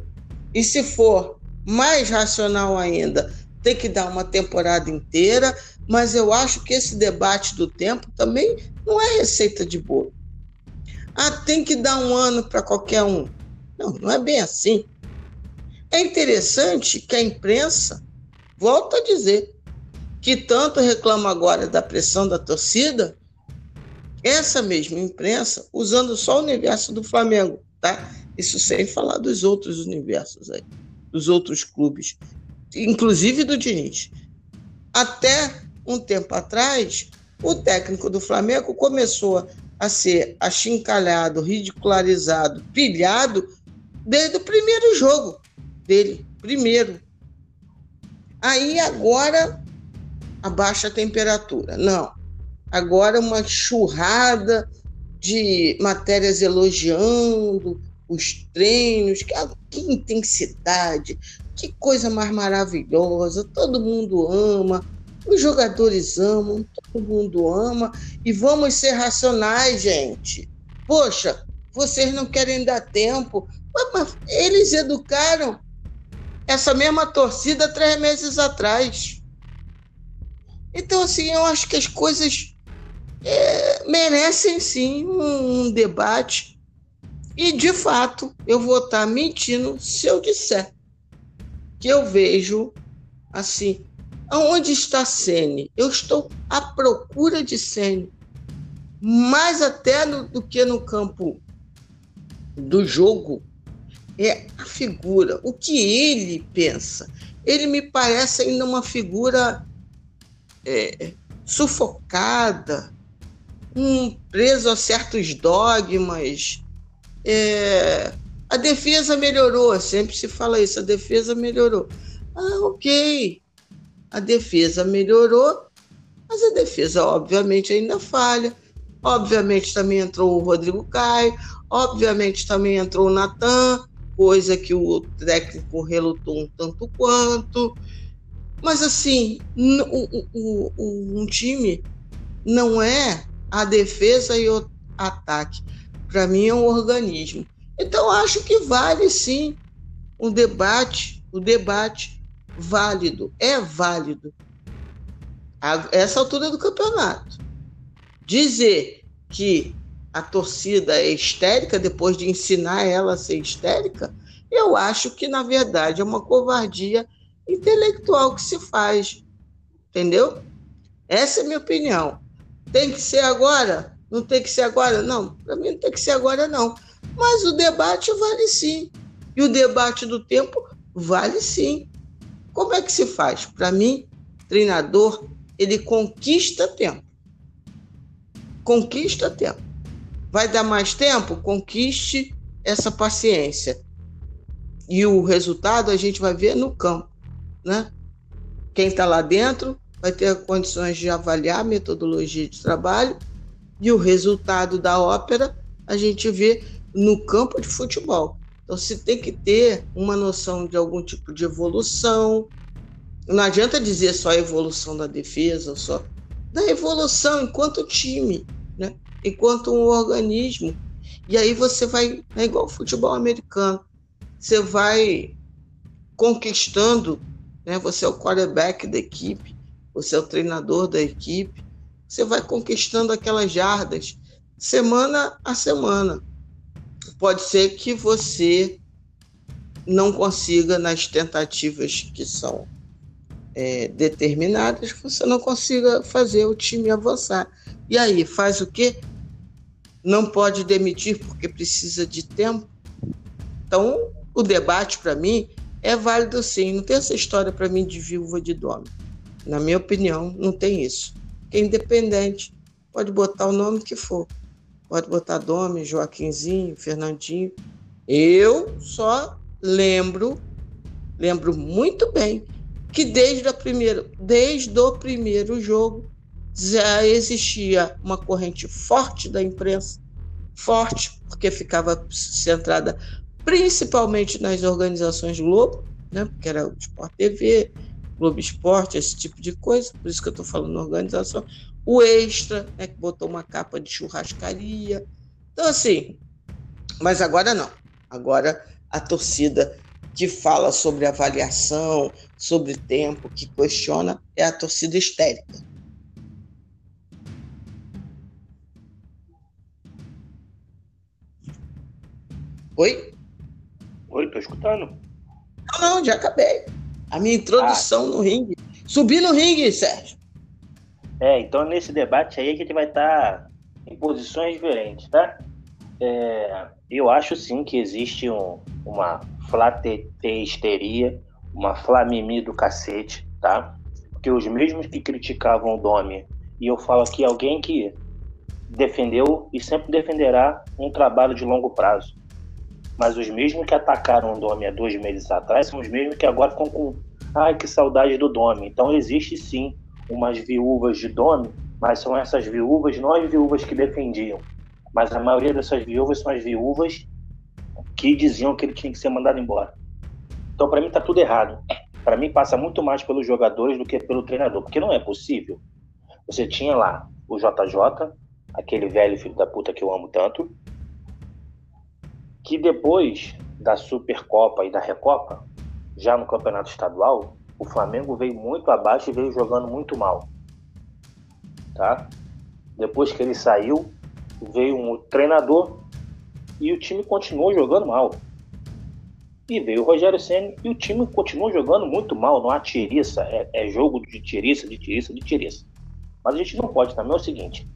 S1: E se for mais racional ainda, tem que dar uma temporada inteira, mas eu acho que esse debate do tempo também não é receita de bolo. Ah, tem que dar um ano para qualquer um. Não, não é bem assim. É interessante que a imprensa, volta a dizer, que tanto reclama agora da pressão da torcida, essa mesma imprensa, usando só o universo do Flamengo, tá? Isso sem falar dos outros universos aí, dos outros clubes, inclusive do Diniz. Até um tempo atrás, o técnico do Flamengo começou a ser achincalhado, ridicularizado, pilhado desde o primeiro jogo dele, primeiro. Aí agora a baixa temperatura. Não. Agora uma churrada de matérias elogiando os treinos, que, que intensidade, que coisa mais maravilhosa, todo mundo ama, os jogadores amam, todo mundo ama, e vamos ser racionais, gente. Poxa, vocês não querem dar tempo, mas eles educaram essa mesma torcida três meses atrás. Então, assim, eu acho que as coisas é, merecem sim um, um debate. E, de fato, eu vou estar mentindo se eu disser que eu vejo assim. Aonde está Sene? Eu estou à procura de Sene, mais até no, do que no campo do jogo é a figura, o que ele pensa. Ele me parece ainda uma figura é, sufocada, um preso a certos dogmas. É, a defesa melhorou, sempre se fala isso, a defesa melhorou. Ah, ok, a defesa melhorou, mas a defesa, obviamente, ainda falha. Obviamente, também entrou o Rodrigo Caio, obviamente, também entrou o Natan, coisa que o técnico relutou um tanto quanto. Mas, assim, o, o, o, um time não é a defesa e o ataque. Para mim, é um organismo. Então, acho que vale sim um debate, o um debate válido, é válido. A essa altura do campeonato. Dizer que a torcida é histérica depois de ensinar ela a ser histérica, eu acho que, na verdade, é uma covardia intelectual que se faz. Entendeu? Essa é a minha opinião. Tem que ser agora? Não tem que ser agora? Não, para mim não tem que ser agora, não. Mas o debate vale sim. E o debate do tempo vale sim. Como é que se faz? Para mim, treinador, ele conquista tempo. Conquista tempo. Vai dar mais tempo? Conquiste essa paciência. E o resultado a gente vai ver no campo, né? Quem está lá dentro vai ter condições de avaliar a metodologia de trabalho e o resultado da ópera a gente vê no campo de futebol. Então, se tem que ter uma noção de algum tipo de evolução. Não adianta dizer só a evolução da defesa, só da evolução enquanto time, né? Enquanto um organismo. E aí você vai, é igual futebol americano, você vai conquistando, né? você é o quarterback da equipe, você é o treinador da equipe, você vai conquistando aquelas jardas semana a semana. Pode ser que você não consiga nas tentativas que são é, determinadas, você não consiga fazer o time avançar. E aí, faz o quê? Não pode demitir porque precisa de tempo. Então, o debate, para mim, é válido sim. Não tem essa história para mim de viúva de dono. Na minha opinião, não tem isso. Que é independente. Pode botar o nome que for. Pode botar Dome, Joaquinzinho, Fernandinho. Eu só lembro, lembro muito bem, que desde, desde o primeiro jogo já existia uma corrente forte da imprensa, forte, porque ficava centrada principalmente nas organizações Globo, né, porque era o Sport TV, Globo Esporte, esse tipo de coisa, por isso que eu estou falando organização. O Extra, né, que botou uma capa de churrascaria. Então, assim, mas agora não. Agora, a torcida que fala sobre avaliação, sobre tempo, que questiona, é a torcida histérica. Oi?
S2: Oi, tô escutando.
S1: Não, não, já acabei. A minha introdução ah. no ringue. Subi no ringue, Sérgio.
S2: É, então nesse debate aí a gente vai estar tá em posições diferentes, tá? É, eu acho sim que existe um, uma flatesteria, uma flamimi do cacete, tá? Porque os mesmos que criticavam o Domi, e eu falo aqui alguém que defendeu e sempre defenderá um trabalho de longo prazo. Mas os mesmos que atacaram o Domi há dois meses atrás são os mesmos que agora ficam com ai que saudade do Domi. Então existe sim umas viúvas de Domi, mas são essas viúvas, não as viúvas que defendiam, mas a maioria dessas viúvas são as viúvas que diziam que ele tinha que ser mandado embora. Então, para mim, está tudo errado. Para mim, passa muito mais pelos jogadores do que pelo treinador, porque não é possível. Você tinha lá o JJ, aquele velho filho da puta que eu amo tanto, que depois da Supercopa e da Recopa, já no campeonato estadual, o Flamengo veio muito abaixo e veio jogando muito mal. Tá? Depois que ele saiu, veio um treinador e o time continuou jogando mal. E veio o Rogério Senna e o time continuou jogando muito mal. Não há tiriça, é, é jogo de tiriça, de tiriça, de tiriça. Mas a gente não pode também é o seguinte: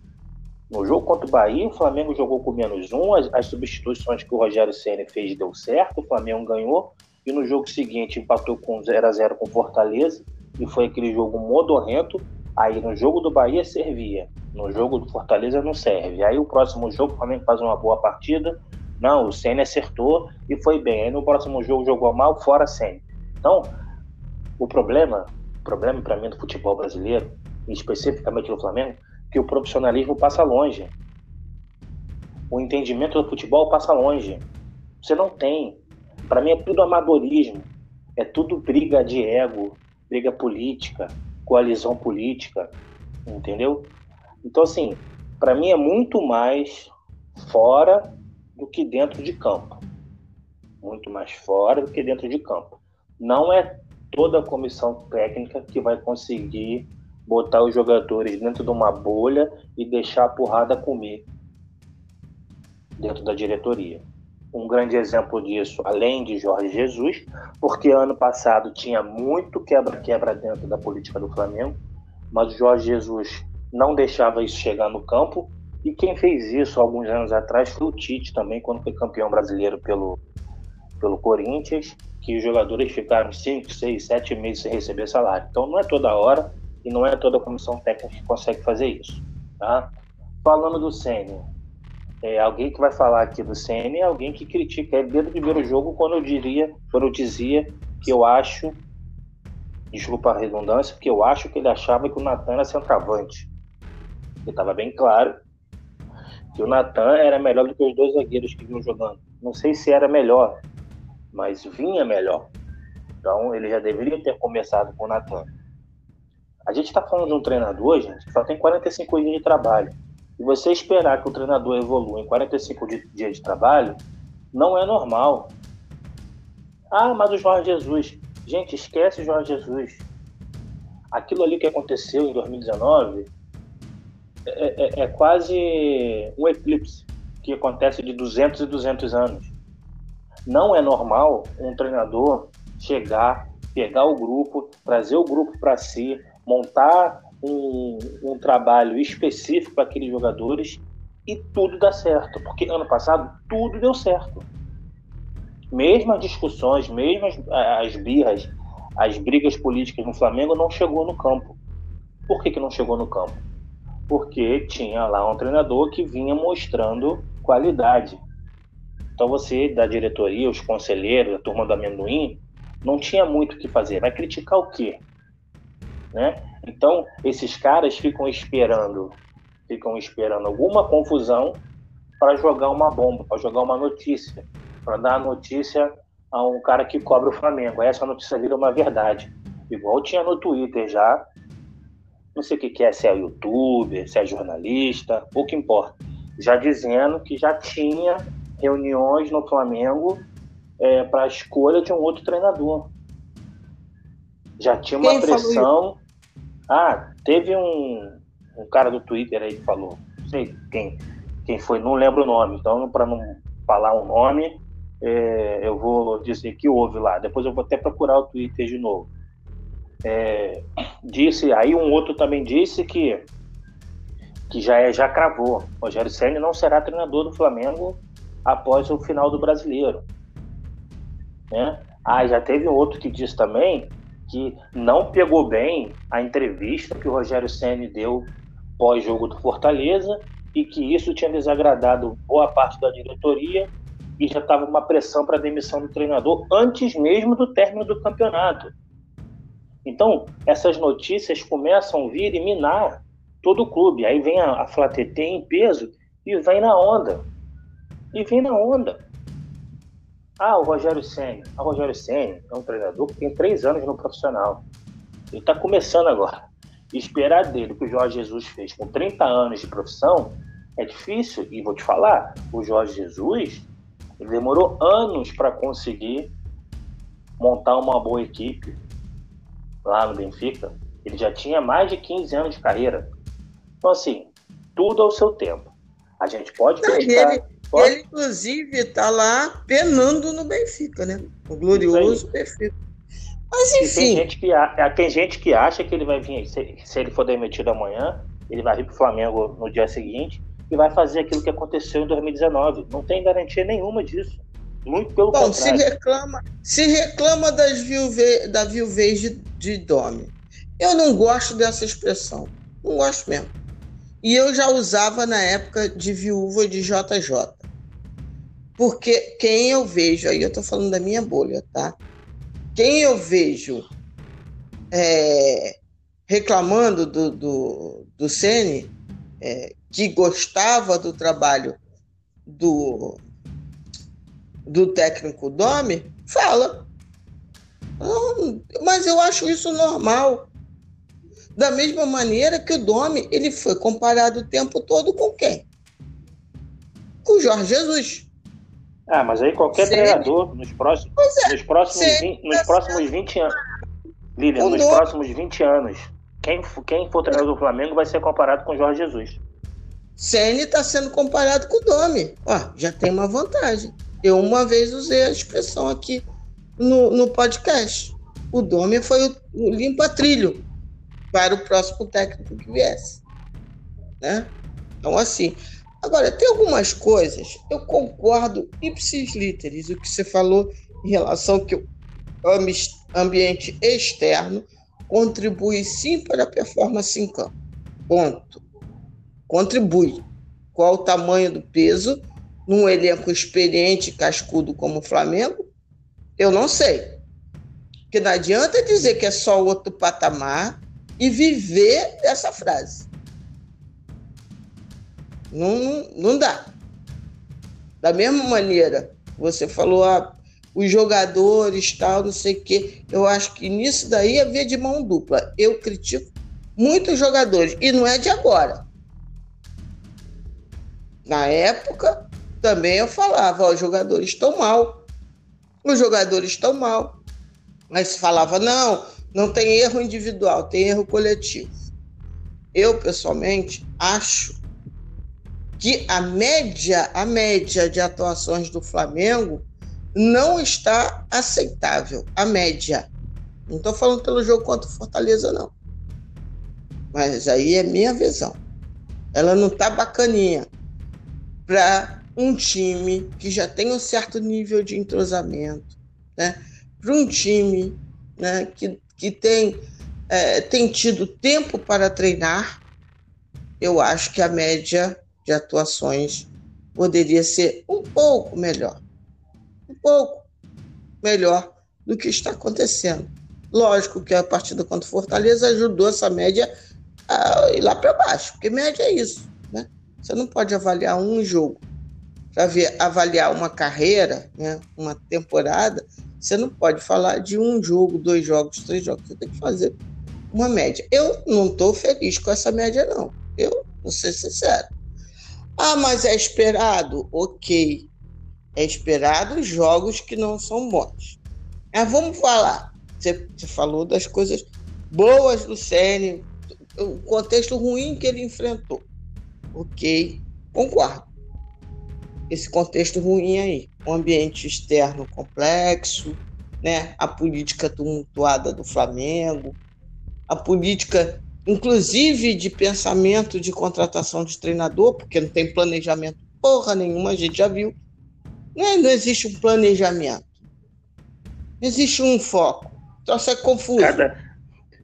S2: no jogo contra o Bahia, o Flamengo jogou com menos um, as, as substituições que o Rogério Senna fez deu certo, o Flamengo ganhou, e no jogo seguinte empatou com 0 a 0 com Fortaleza, e foi aquele jogo modorrento. Aí no jogo do Bahia servia, no jogo do Fortaleza não serve. Aí o próximo jogo o Flamengo faz uma boa partida. Não, o Senna acertou e foi bem. Aí no próximo jogo jogou mal, fora Senna. Então, o problema, o problema para mim do futebol brasileiro, especificamente do Flamengo, que o profissionalismo passa longe. O entendimento do futebol passa longe. Você não tem. Para mim é tudo amadorismo. É tudo briga de ego, briga política coalizão política, entendeu? Então, assim, para mim é muito mais fora do que dentro de campo. Muito mais fora do que dentro de campo. Não é toda a comissão técnica que vai conseguir botar os jogadores dentro de uma bolha e deixar a porrada comer dentro da diretoria um grande exemplo disso, além de Jorge Jesus, porque ano passado tinha muito quebra-quebra dentro da política do Flamengo, mas o Jorge Jesus não deixava isso chegar no campo. E quem fez isso alguns anos atrás foi o Tite também, quando foi campeão brasileiro pelo, pelo Corinthians, que os jogadores ficaram 5, 6, 7 meses sem receber salário. Então não é toda hora e não é toda a comissão técnica que consegue fazer isso. Tá? Falando do Sênior, é, alguém que vai falar aqui do CN é alguém que critica ele desde o primeiro jogo, quando eu diria, quando eu dizia que eu acho, desculpa a redundância, que eu acho que ele achava que o Natan era centroavante. Ele estava bem claro que o Natan era melhor do que os dois zagueiros que vinham jogando. Não sei se era melhor, mas vinha melhor. Então ele já deveria ter começado com o Natan. A gente está falando de um treinador, gente, que só tem 45 dias de trabalho. E você esperar que o treinador evolua em 45 dias de trabalho não é normal. Ah, mas o Jorge Jesus. Gente, esquece o Jorge Jesus. Aquilo ali que aconteceu em 2019 é, é, é quase um eclipse que acontece de 200 e 200 anos. Não é normal um treinador chegar, pegar o grupo, trazer o grupo para si, montar um, um trabalho específico para aqueles jogadores e tudo dá certo. Porque ano passado tudo deu certo. Mesmo as discussões, mesmo as, as birras, as brigas políticas no Flamengo não chegou no campo. Por que, que não chegou no campo? Porque tinha lá um treinador que vinha mostrando qualidade. Então você, da diretoria, os conselheiros, a turma do amendoim, não tinha muito o que fazer. Vai criticar o quê? Né? Então, esses caras ficam esperando, ficam esperando alguma confusão para jogar uma bomba, para jogar uma notícia, para dar a notícia a um cara que cobra o Flamengo. Essa notícia vira uma verdade. Igual tinha no Twitter já. Não sei o que é, se é youtuber, se é jornalista, pouco importa. Já dizendo que já tinha reuniões no Flamengo é, para a escolha de um outro treinador. Já tinha uma Quem pressão. Ah, teve um, um cara do Twitter aí que falou, não sei quem, quem foi, não lembro o nome, então para não falar o um nome, é, eu vou dizer que houve lá. Depois eu vou até procurar o Twitter de novo. É, disse, aí um outro também disse que que já é, já cravou. Rogério Ceni não será treinador do Flamengo após o final do Brasileiro. Né? Ah, já teve outro que disse também que não pegou bem a entrevista que o Rogério Ceni deu pós-jogo do Fortaleza e que isso tinha desagradado boa parte da diretoria e já estava uma pressão para a demissão do treinador antes mesmo do término do campeonato. Então, essas notícias começam a vir e minar todo o clube. Aí vem a, a em peso e vem na onda. E vem na onda. Ah, o Rogério Senna. Ah, o Rogério Senna é um treinador que tem três anos no profissional. Ele está começando agora. esperar dele o que o Jorge Jesus fez com 30 anos de profissão é difícil. E vou te falar, o Jorge Jesus ele demorou anos para conseguir montar uma boa equipe lá no Benfica. Ele já tinha mais de 15 anos de carreira. Então, assim, tudo ao seu tempo. A gente pode
S1: Não, ele, ele, inclusive, está lá penando no Benfica, né? O glorioso Benfica. Mas, enfim.
S2: tem gente, que, é, tem gente que acha que ele vai vir, se, se ele for demitido amanhã, ele vai vir para o Flamengo no dia seguinte e vai fazer aquilo que aconteceu em 2019. Não tem garantia nenhuma disso. Muito pelo Bom,
S1: contrário. se reclama, se reclama das viuve, da viuvez de, de Domi. Eu não gosto dessa expressão. Não gosto mesmo. E eu já usava na época de viúva de JJ. Porque quem eu vejo, aí eu estou falando da minha bolha, tá? Quem eu vejo é, reclamando do, do, do Sene, é, que gostava do trabalho do, do técnico Domi, fala. mas eu acho isso normal. Da mesma maneira que o Domi, ele foi comparado o tempo todo com quem? Com o Jorge Jesus.
S2: Ah, mas aí qualquer treinador nos próximos, é, nos próximos, 20, nos próximos 20 anos. Lilian, nos próximos 20 anos, quem, quem for treinador do Flamengo vai ser comparado com o Jorge Jesus.
S1: Ceni está sendo comparado com o Domi. Ó, já tem uma vantagem. Eu uma vez usei a expressão aqui no, no podcast. O Domi foi o, o limpa-trilho para o próximo técnico que viesse. Né? Então, assim. Agora, tem algumas coisas, eu concordo ipsis literis, o que você falou em relação que o ambiente externo contribui sim para a performance em campo. Ponto. Contribui. Qual o tamanho do peso num elenco experiente cascudo como o Flamengo? Eu não sei. Porque não adianta dizer que é só outro patamar e viver essa frase. Não, não, dá. Da mesma maneira, você falou ah, os jogadores, tal, não sei o quê. Eu acho que nisso daí havia de mão dupla. Eu critico muitos jogadores, e não é de agora. Na época, também eu falava, os jogadores estão mal. Os jogadores estão mal. Mas falava, não, não tem erro individual, tem erro coletivo. Eu, pessoalmente, acho que a média, a média de atuações do Flamengo não está aceitável. A média. Não estou falando pelo jogo contra o Fortaleza, não. Mas aí é minha visão. Ela não está bacaninha para um time que já tem um certo nível de entrosamento, né? para um time né, que que tem, é, tem tido tempo para treinar, eu acho que a média de atuações poderia ser um pouco melhor. Um pouco melhor do que está acontecendo. Lógico que a partida contra o Fortaleza ajudou essa média a ir lá para baixo, porque média é isso. Né? Você não pode avaliar um jogo para avaliar uma carreira, né, uma temporada, você não pode falar de um jogo, dois jogos, três jogos. Você tem que fazer uma média. Eu não estou feliz com essa média, não. Eu vou ser sincero. Ah, mas é esperado? Ok. É esperado jogos que não são bons. Mas vamos falar. Você, você falou das coisas boas do Ceni, o contexto ruim que ele enfrentou. Ok, concordo. Esse contexto ruim aí, um ambiente externo complexo, né? A política tumultuada do Flamengo, a política, inclusive de pensamento de contratação de treinador, porque não tem planejamento porra nenhuma, a gente já viu. Não, é, não existe um planejamento. Existe um foco. Então você é confuso.
S2: Cada,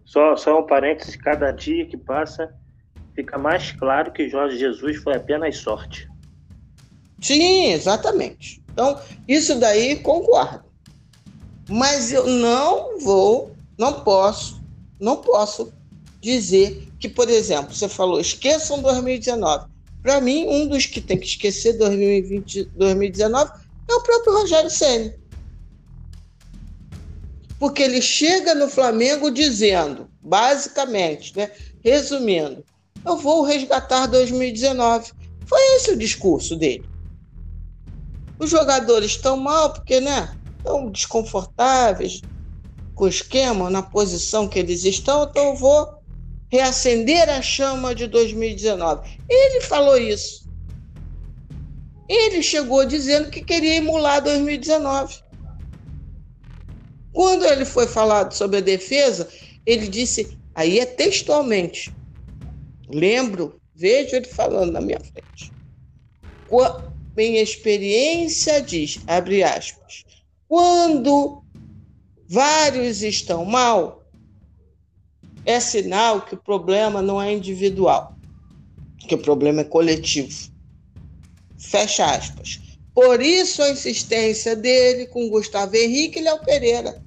S2: só, só um parênteses, cada dia que passa fica mais claro que Jorge Jesus foi apenas sorte.
S1: Sim, exatamente. Então, isso daí concordo. Mas eu não vou, não posso, não posso dizer que, por exemplo, você falou, esqueçam 2019. Para mim, um dos que tem que esquecer 2020, 2019 é o próprio Rogério Ceni. Porque ele chega no Flamengo dizendo, basicamente, né, resumindo, eu vou resgatar 2019. Foi esse o discurso dele. Os jogadores estão mal porque, né, estão desconfortáveis com o esquema, na posição que eles estão, então eu vou reacender a chama de 2019. Ele falou isso. Ele chegou dizendo que queria emular 2019. Quando ele foi falado sobre a defesa, ele disse, aí é textualmente. Lembro, vejo ele falando na minha frente. Minha experiência diz, abre aspas, quando vários estão mal, é sinal que o problema não é individual, que o problema é coletivo. Fecha aspas. Por isso a insistência dele com Gustavo Henrique e Léo Pereira.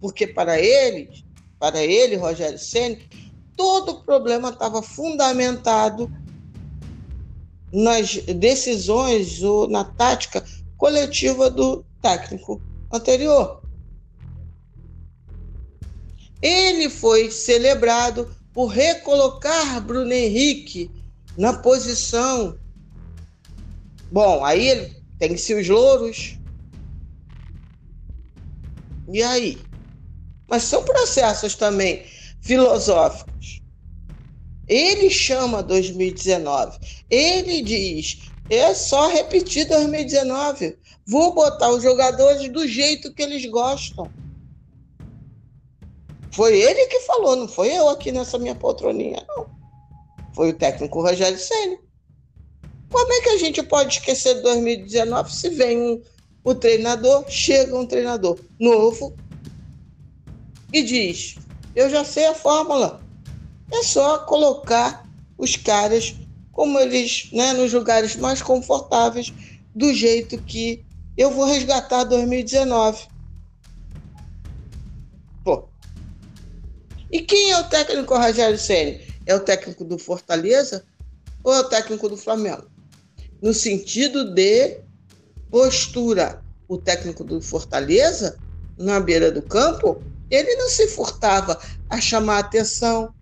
S1: Porque para ele, para ele, Rogério Ceni, todo o problema estava fundamentado nas decisões ou na tática coletiva do técnico anterior. Ele foi celebrado por recolocar Bruno Henrique na posição. Bom, aí ele tem-se os louros. E aí? Mas são processos também filosóficos. Ele chama 2019. Ele diz: é só repetir 2019. Vou botar os jogadores do jeito que eles gostam. Foi ele que falou, não foi eu aqui nessa minha poltroninha, não. Foi o técnico Rogério Senna. Como é que a gente pode esquecer de 2019 se vem um, o treinador, chega um treinador novo e diz: Eu já sei a fórmula. É só colocar os caras como eles, né, nos lugares mais confortáveis, do jeito que eu vou resgatar 2019. E quem é o técnico Rogério Ceni? É o técnico do Fortaleza ou é o técnico do Flamengo? No sentido de postura. O técnico do Fortaleza, na beira do campo, ele não se furtava a chamar a atenção,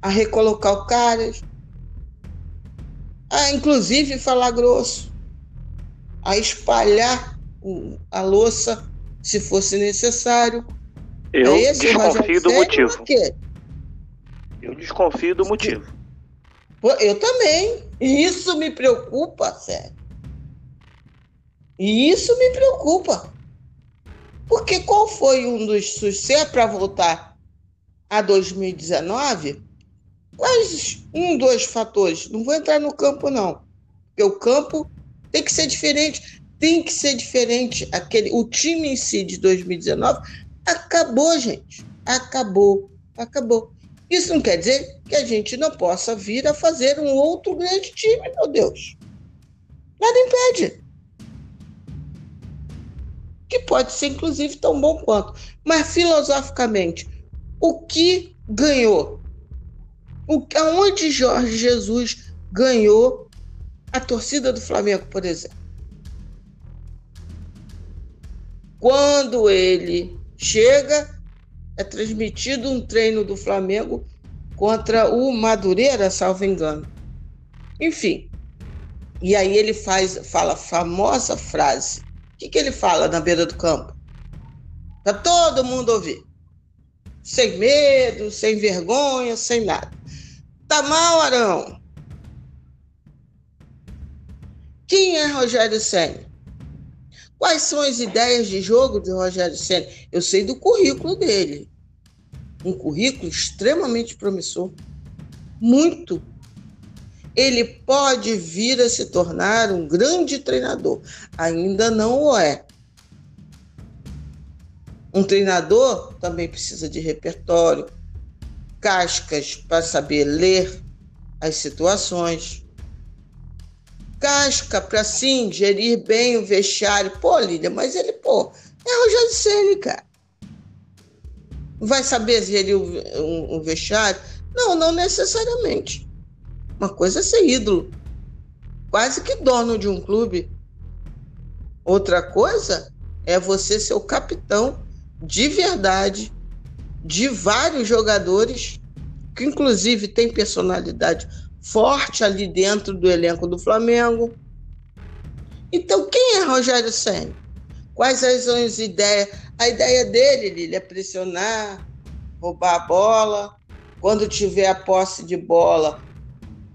S1: a recolocar o caras, a inclusive falar grosso, a espalhar a louça se fosse necessário.
S2: Eu é desconfio do motivo. Eu desconfio do motivo.
S1: Eu também. E isso me preocupa, sério. E isso me preocupa. Porque qual foi um dos sucessos para voltar a 2019? Quais um, dois fatores? Não vou entrar no campo, não. Porque o campo tem que ser diferente. Tem que ser diferente. Aquele, o time em si de 2019 acabou, gente. Acabou. Acabou. Isso não quer dizer que a gente não possa vir a fazer um outro grande time, meu Deus. Nada impede. Que pode ser, inclusive, tão bom quanto. Mas, filosoficamente, o que ganhou? O, aonde Jorge Jesus ganhou a torcida do Flamengo, por exemplo? Quando ele chega, é transmitido um treino do Flamengo contra o Madureira, salvo engano. Enfim, E aí ele faz, fala a famosa frase. O que, que ele fala na beira do campo? Para todo mundo ouvir. Sem medo, sem vergonha, sem nada. Tá mal, Arão? Quem é Rogério Senna? Quais são as ideias de jogo de Rogério Senna? Eu sei do currículo dele. Um currículo extremamente promissor. Muito. Ele pode vir a se tornar um grande treinador. Ainda não o é. Um treinador também precisa de repertório, cascas para saber ler as situações casca para sim gerir bem o vestiário. Pô, Lídia, mas ele, pô, é Rogério Ceni, cara. Vai saber gerir o, um, um vestiário? Não, não necessariamente. Uma coisa é ser ídolo, quase que dono de um clube. Outra coisa é você ser o capitão de verdade de vários jogadores que inclusive tem personalidade forte ali dentro do elenco do Flamengo. Então, quem é Rogério Senna? Quais são as ideias? A ideia dele, Lili, é pressionar, roubar a bola. Quando tiver a posse de bola,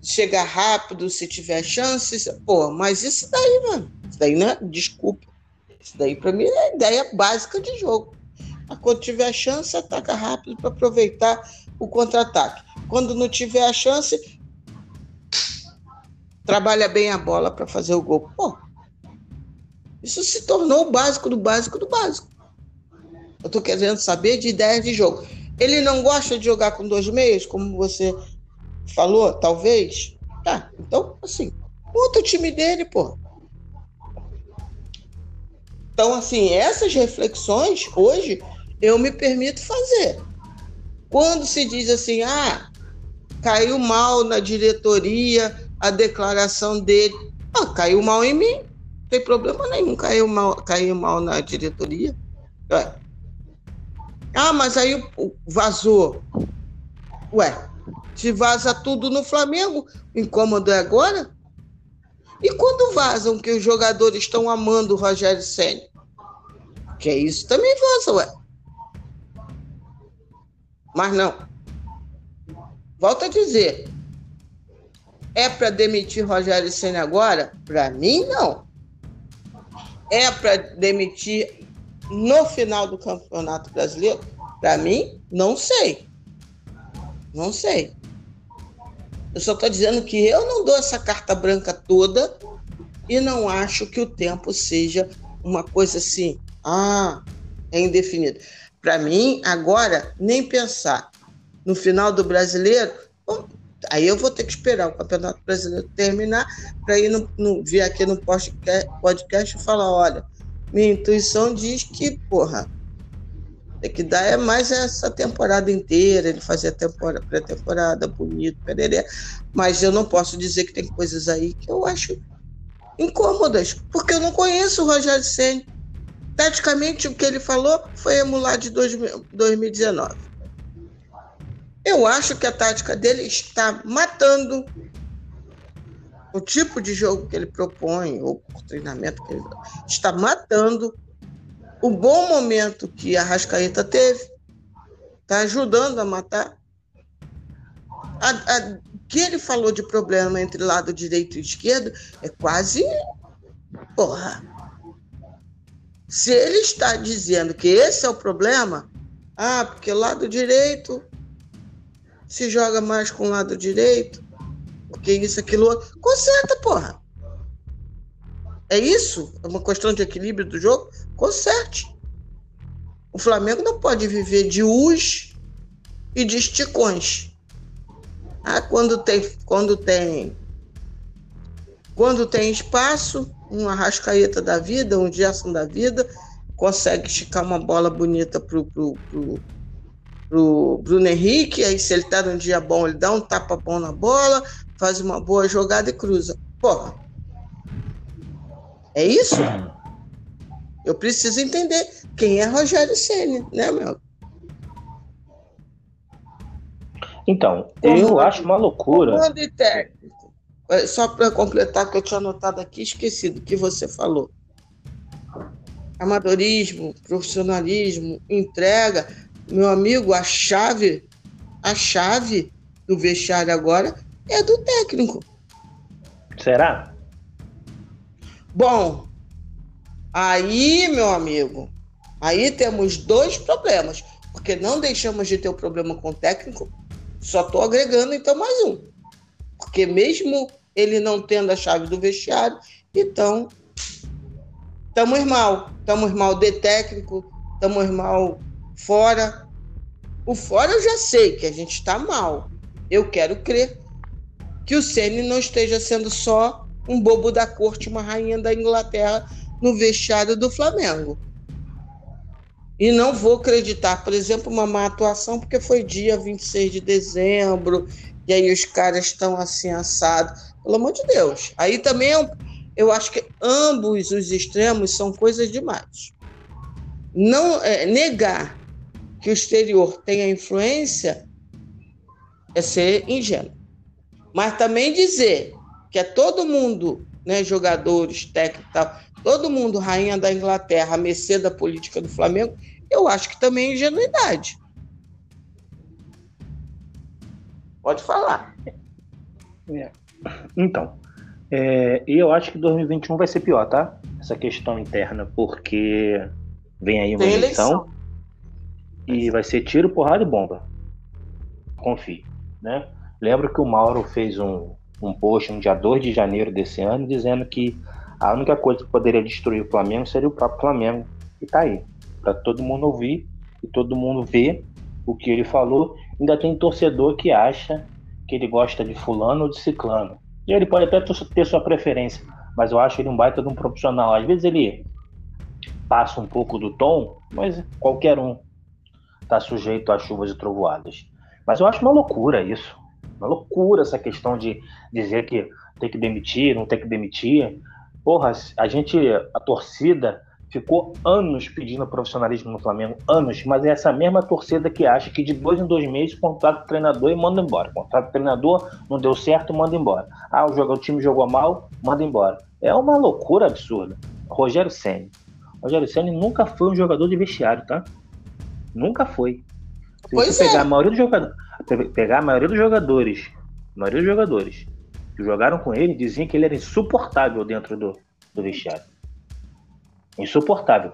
S1: chegar rápido se tiver chances. Pô, mas isso daí, mano, isso daí não é, desculpa. Isso daí para mim é a ideia básica de jogo. Quando tiver chance, ataca rápido para aproveitar o contra-ataque. Quando não tiver a chance, trabalha bem a bola para fazer o gol. Pô, isso se tornou o básico do básico do básico. Eu estou querendo saber de ideias de jogo. Ele não gosta de jogar com dois meios, como você falou, talvez? Tá, então, assim, outro time dele, pô. Então, assim, essas reflexões, hoje, eu me permito fazer. Quando se diz assim, ah, caiu mal na diretoria, a declaração dele. Ah, caiu mal em mim. Não tem problema nenhum, caiu mal, caiu mal na diretoria. Ah, mas aí vazou. Ué, se vaza tudo no Flamengo, o incômodo é agora? E quando vazam que os jogadores estão amando o Rogério Senna? Que é isso também vaza, ué. Mas não. Volto a dizer, é para demitir Rogério Senna agora? Para mim, não. É para demitir no final do Campeonato Brasileiro? Para mim, não sei. Não sei. Eu só estou dizendo que eu não dou essa carta branca toda e não acho que o tempo seja uma coisa assim, ah, é indefinido. Para mim, agora, nem pensar. No final do brasileiro, Aí eu vou ter que esperar o Campeonato Brasileiro terminar para ir no, no, vir aqui no podcast e falar: olha, minha intuição diz que, porra, tem que dar é mais essa temporada inteira, ele fazer a pré-temporada bonito, pereré. Mas eu não posso dizer que tem coisas aí que eu acho incômodas, porque eu não conheço o Rogério Senna. Taticamente, o que ele falou foi emular de 2019. Eu acho que a tática dele está matando o tipo de jogo que ele propõe, ou o treinamento que ele está matando o bom momento que a Rascaeta teve, está ajudando a matar. A, a, que ele falou de problema entre lado direito e esquerdo é quase. Porra! Se ele está dizendo que esse é o problema, ah, porque lado direito se joga mais com o lado direito, porque isso, aquilo outro. Conserta, porra. É isso? É uma questão de equilíbrio do jogo? Conserte. O Flamengo não pode viver de us e de esticões. Ah, quando tem, quando tem, quando tem espaço, um arrascaeta da vida, um Gerson da vida, consegue esticar uma bola bonita pro, pro, pro pro Bruno Henrique, aí se ele tá num dia bom, ele dá um tapa bom na bola, faz uma boa jogada e cruza. Porra. É isso? Eu preciso entender quem é Rogério Ceni, né, meu?
S2: Então, eu acho uma loucura.
S1: Comando e técnico. é, só para completar que eu tinha anotado aqui, esquecido que você falou. Amadorismo, profissionalismo, entrega, meu amigo, a chave, a chave do vestiário agora é do técnico.
S2: Será?
S1: Bom, aí, meu amigo, aí temos dois problemas, porque não deixamos de ter o um problema com o técnico, só estou agregando então mais um. Porque mesmo ele não tendo a chave do vestiário, então estamos mal. Estamos mal de técnico, estamos mal fora. O fora eu já sei que a gente está mal. Eu quero crer que o Ceni não esteja sendo só um bobo da corte, uma rainha da Inglaterra no vestiário do Flamengo. E não vou acreditar, por exemplo, uma má atuação, porque foi dia 26 de dezembro, e aí os caras estão assim assados. Pelo amor de Deus. Aí também eu acho que ambos os extremos são coisas demais. Não é, negar que o exterior tenha influência é ser ingênuo. Mas também dizer que é todo mundo, né, jogadores, técnicos tal, todo mundo rainha da Inglaterra, a mercê da política do Flamengo, eu acho que também é ingenuidade. Pode falar.
S2: É. Então, é, eu acho que 2021 vai ser pior, tá? Essa questão interna, porque vem aí uma eleição, eleição, e vai ser tiro, porrada e bomba. Confie, né? Lembro que o Mauro fez um, um post no dia 2 de janeiro desse ano dizendo que a única coisa que poderia destruir o Flamengo seria o próprio Flamengo. E tá aí, para todo mundo ouvir e todo mundo ver o que ele falou. Ainda tem torcedor que acha que ele gosta de fulano ou de ciclano. E ele pode até ter sua preferência, mas eu acho ele um baita de um profissional. Às vezes ele passa um pouco do tom, mas qualquer um está sujeito a chuvas e trovoadas. Mas eu acho uma loucura isso. Uma loucura essa questão de dizer que tem que demitir, não tem que demitir. Porra, a gente, a torcida ficou anos pedindo profissionalismo no Flamengo, anos, mas é essa mesma torcida que acha que de dois em dois meses contrata o treinador e manda embora. Contrata o treinador, não deu certo, manda embora. Ah, o, jogo, o time jogou mal, manda embora. É uma loucura absurda. Rogério Senni. Rogério Senni nunca foi um jogador de vestiário, tá? Nunca foi. Se pois você é. pegar a maioria dos jogadores, pegar a maioria dos jogadores, a maioria dos jogadores que jogaram com ele, diziam que ele era insuportável dentro do, do vestiário. Insuportável.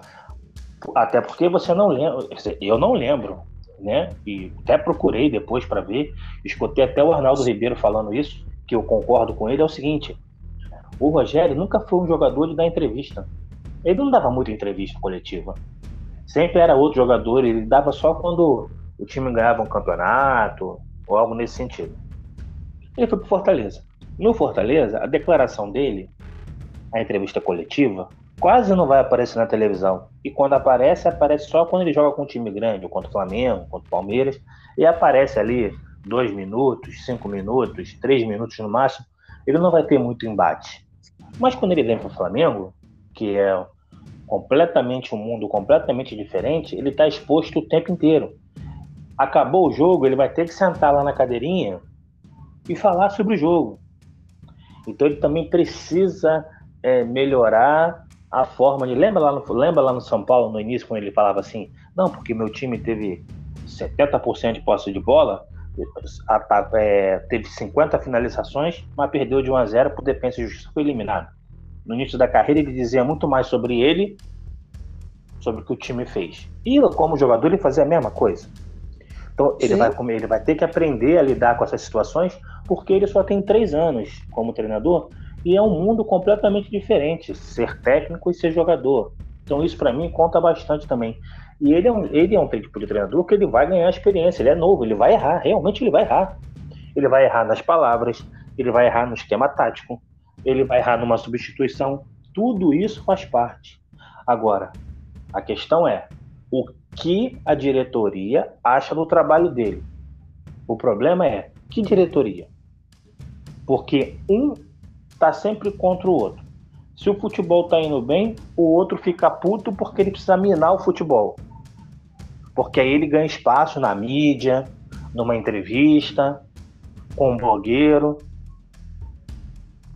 S2: Até porque você não lembra, eu não lembro, né? E até procurei depois para ver, escutei até o Arnaldo Ribeiro falando isso, que eu concordo com ele, é o seguinte: o Rogério nunca foi um jogador de dar entrevista. Ele não dava muita entrevista coletiva. Sempre era outro jogador, ele dava só quando o time ganhava um campeonato ou algo nesse sentido. Ele foi pro Fortaleza. No Fortaleza, a declaração dele, a entrevista coletiva, quase não vai aparecer na televisão. E quando aparece, aparece só quando ele joga com um time grande, ou contra o Flamengo, contra o Palmeiras, e aparece ali dois minutos, cinco minutos, três minutos no máximo, ele não vai ter muito embate. Mas quando ele vem para o Flamengo, que é completamente um mundo completamente diferente, ele está exposto o tempo inteiro. Acabou o jogo, ele vai ter que sentar lá na cadeirinha e falar sobre o jogo. Então ele também precisa é, melhorar a forma de. Lembra lá, no, lembra lá no São Paulo, no início, quando ele falava assim: não, porque meu time teve 70% de posse de bola, a, a, é, teve 50 finalizações, mas perdeu de 1 a 0 por defesa e justiça, foi eliminado. No início da carreira, ele dizia muito mais sobre ele, sobre o que o time fez. E como jogador, ele fazia a mesma coisa. Então, ele vai, ele vai ter que aprender a lidar com essas situações, porque ele só tem três anos como treinador e é um mundo completamente diferente, ser técnico e ser jogador. Então isso para mim conta bastante também. E ele é, um, ele é um tipo de treinador que ele vai ganhar experiência, ele é novo, ele vai errar, realmente ele vai errar. Ele vai errar nas palavras, ele vai errar no esquema tático, ele vai errar numa substituição, tudo isso faz parte. Agora, a questão é o que a diretoria acha do trabalho dele. O problema é que diretoria? Porque um está sempre contra o outro. Se o futebol está indo bem, o outro fica puto porque ele precisa minar o futebol. Porque aí ele ganha espaço na mídia, numa entrevista, com um blogueiro.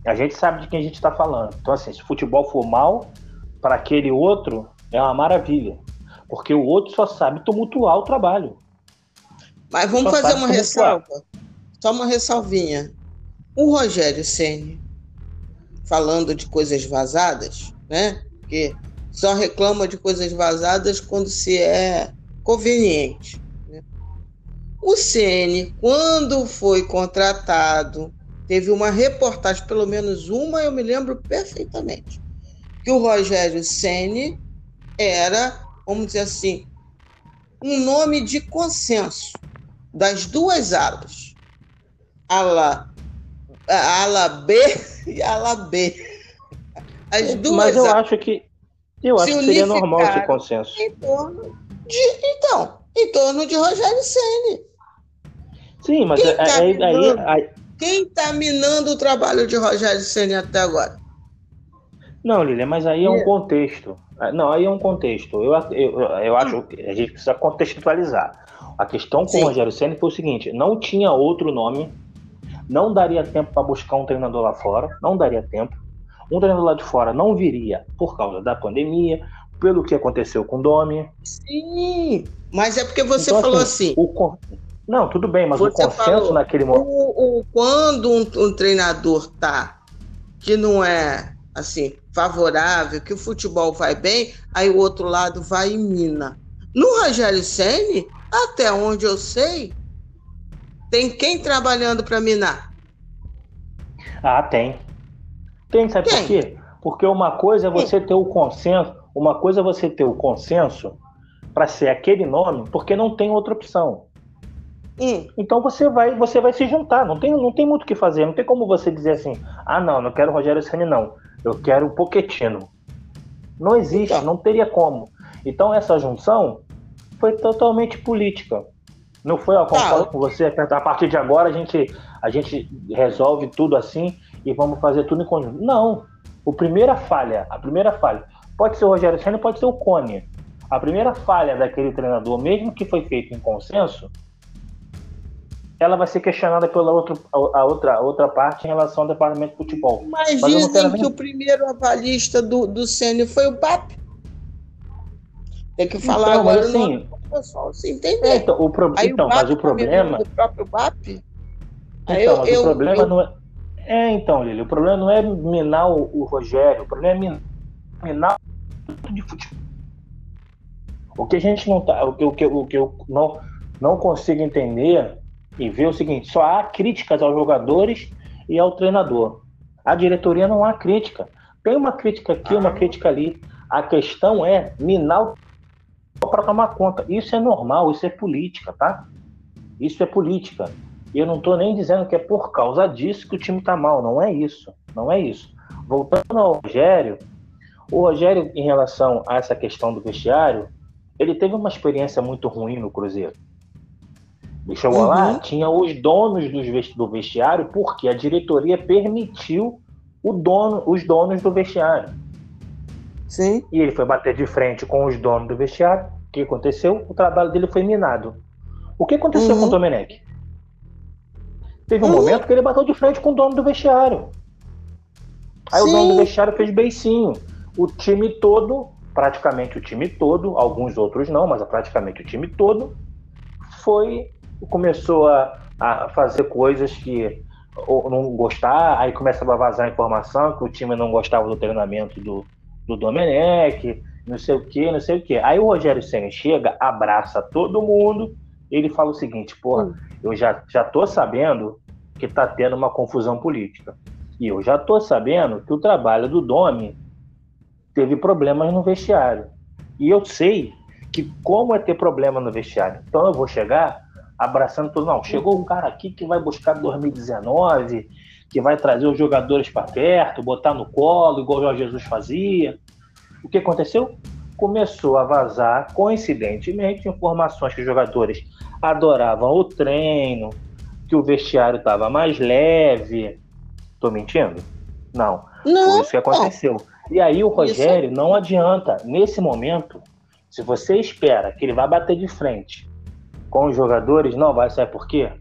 S2: A gente sabe de quem a gente está falando. Então, assim, se o futebol for mal, para aquele outro, é uma maravilha. Porque o outro só sabe tumultuar o trabalho.
S1: Mas vamos só fazer uma tumultuar. ressalva. Só uma ressalvinha. O Rogério Ceni falando de coisas vazadas, né? Porque só reclama de coisas vazadas quando se é conveniente. Né? O Ceni, quando foi contratado, teve uma reportagem, pelo menos uma, eu me lembro perfeitamente, que o Rogério Ceni era, vamos dizer assim, um nome de consenso das duas alas, ala, ala B e ala B.
S2: As duas Mas eu acho que eu acho que seria normal esse consenso.
S1: Em torno de, então, em torno de Rogério Ceni.
S2: Sim, mas aí, minando, aí,
S1: quem está minando o trabalho de Rogério Ceni até agora?
S2: Não, Lília, mas aí é um contexto. Ah, não, aí é um contexto. Eu, eu, eu acho que a gente precisa contextualizar. A questão com Sim. o Rogério Senna foi o seguinte: não tinha outro nome, não daria tempo para buscar um treinador lá fora, não daria tempo. Um treinador lá de fora não viria por causa da pandemia, pelo que aconteceu com o Domi.
S1: Sim, mas é porque você então, falou assim. assim
S2: o, não, tudo bem, mas você o consenso falou, naquele momento.
S1: O, o, quando um, um treinador tá que não é assim favorável, que o futebol vai bem, aí o outro lado vai e mina. No Rogério Ceni, até onde eu sei, tem quem trabalhando para minar?
S2: Ah, tem. Tem, sabe por quê? Porque uma coisa é você ter o consenso, uma coisa é você ter o consenso para ser aquele nome, porque não tem outra opção. Hum. Então você vai, você vai se juntar, não tem, não tem muito o que fazer, não tem como você dizer assim: "Ah, não, não quero o Rogério Ceni não. Eu quero o Poquetino. Não existe, então. não teria como. Então essa junção foi totalmente política. Não foi, ó, concordo tá. com você, a partir de agora a gente, a gente resolve tudo assim e vamos fazer tudo em conjunto. Não. O primeira falha, a primeira falha, pode ser o Rogério Senna, pode ser o Cone. A primeira falha daquele treinador, mesmo que foi feito em consenso, ela vai ser questionada pela outra, a outra, a outra parte em relação ao departamento de futebol.
S1: Mas, Mas dizem que nem... o primeiro avalista do, do Sênio foi o BAP. Tem que falar então, agora assim, no pessoal se entender. É,
S2: então, o pro... então o mas o problema.
S1: O próprio BAP.
S2: Então, eu, mas eu, o problema eu... não é. É, então, Lili, o problema não é minar o, o Rogério, o problema é minar o de futebol. O que a gente não tá. O que, o que, o que eu não, não consigo entender e ver o seguinte: só há críticas aos jogadores e ao treinador. A diretoria não há crítica. Tem uma crítica aqui, uma crítica ali. A questão é minar o para tomar conta. Isso é normal, isso é política, tá? Isso é política. E eu não estou nem dizendo que é por causa disso que o time está mal. Não é isso. Não é isso. Voltando ao Rogério, o Rogério, em relação a essa questão do vestiário, ele teve uma experiência muito ruim no Cruzeiro. Chegou uhum. lá, tinha os donos do vestiário, porque a diretoria permitiu o dono, os donos do vestiário.
S1: Sim.
S2: E ele foi bater de frente com os donos do vestiário. O que aconteceu? O trabalho dele foi minado. O que aconteceu uhum. com o Domenech? Teve um uhum. momento que ele bateu de frente com o dono do vestiário. Aí Sim. o dono do vestiário fez beicinho. O time todo, praticamente o time todo, alguns outros não, mas praticamente o time todo, foi começou a, a fazer coisas que ou não gostar, aí começa a vazar informação que o time não gostava do treinamento do, do Domenech, não sei o que, não sei o que. Aí o Rogério Senna chega, abraça todo mundo, ele fala o seguinte, porra, hum. eu já, já tô sabendo que tá tendo uma confusão política. E eu já tô sabendo que o trabalho do Domi teve problemas no vestiário. E eu sei que como é ter problema no vestiário. Então eu vou chegar abraçando tudo. Não, chegou um cara aqui que vai buscar 2019, que vai trazer os jogadores para perto, botar no colo, igual o Jorge Jesus fazia. O que aconteceu? Começou a vazar, coincidentemente, informações que os jogadores adoravam o treino, que o vestiário estava mais leve. Tô mentindo? Não. Não. Foi isso que aconteceu. E aí o Rogério isso. não adianta, nesse momento, se você espera que ele vai bater de frente com os jogadores, não vai, sabe por quê?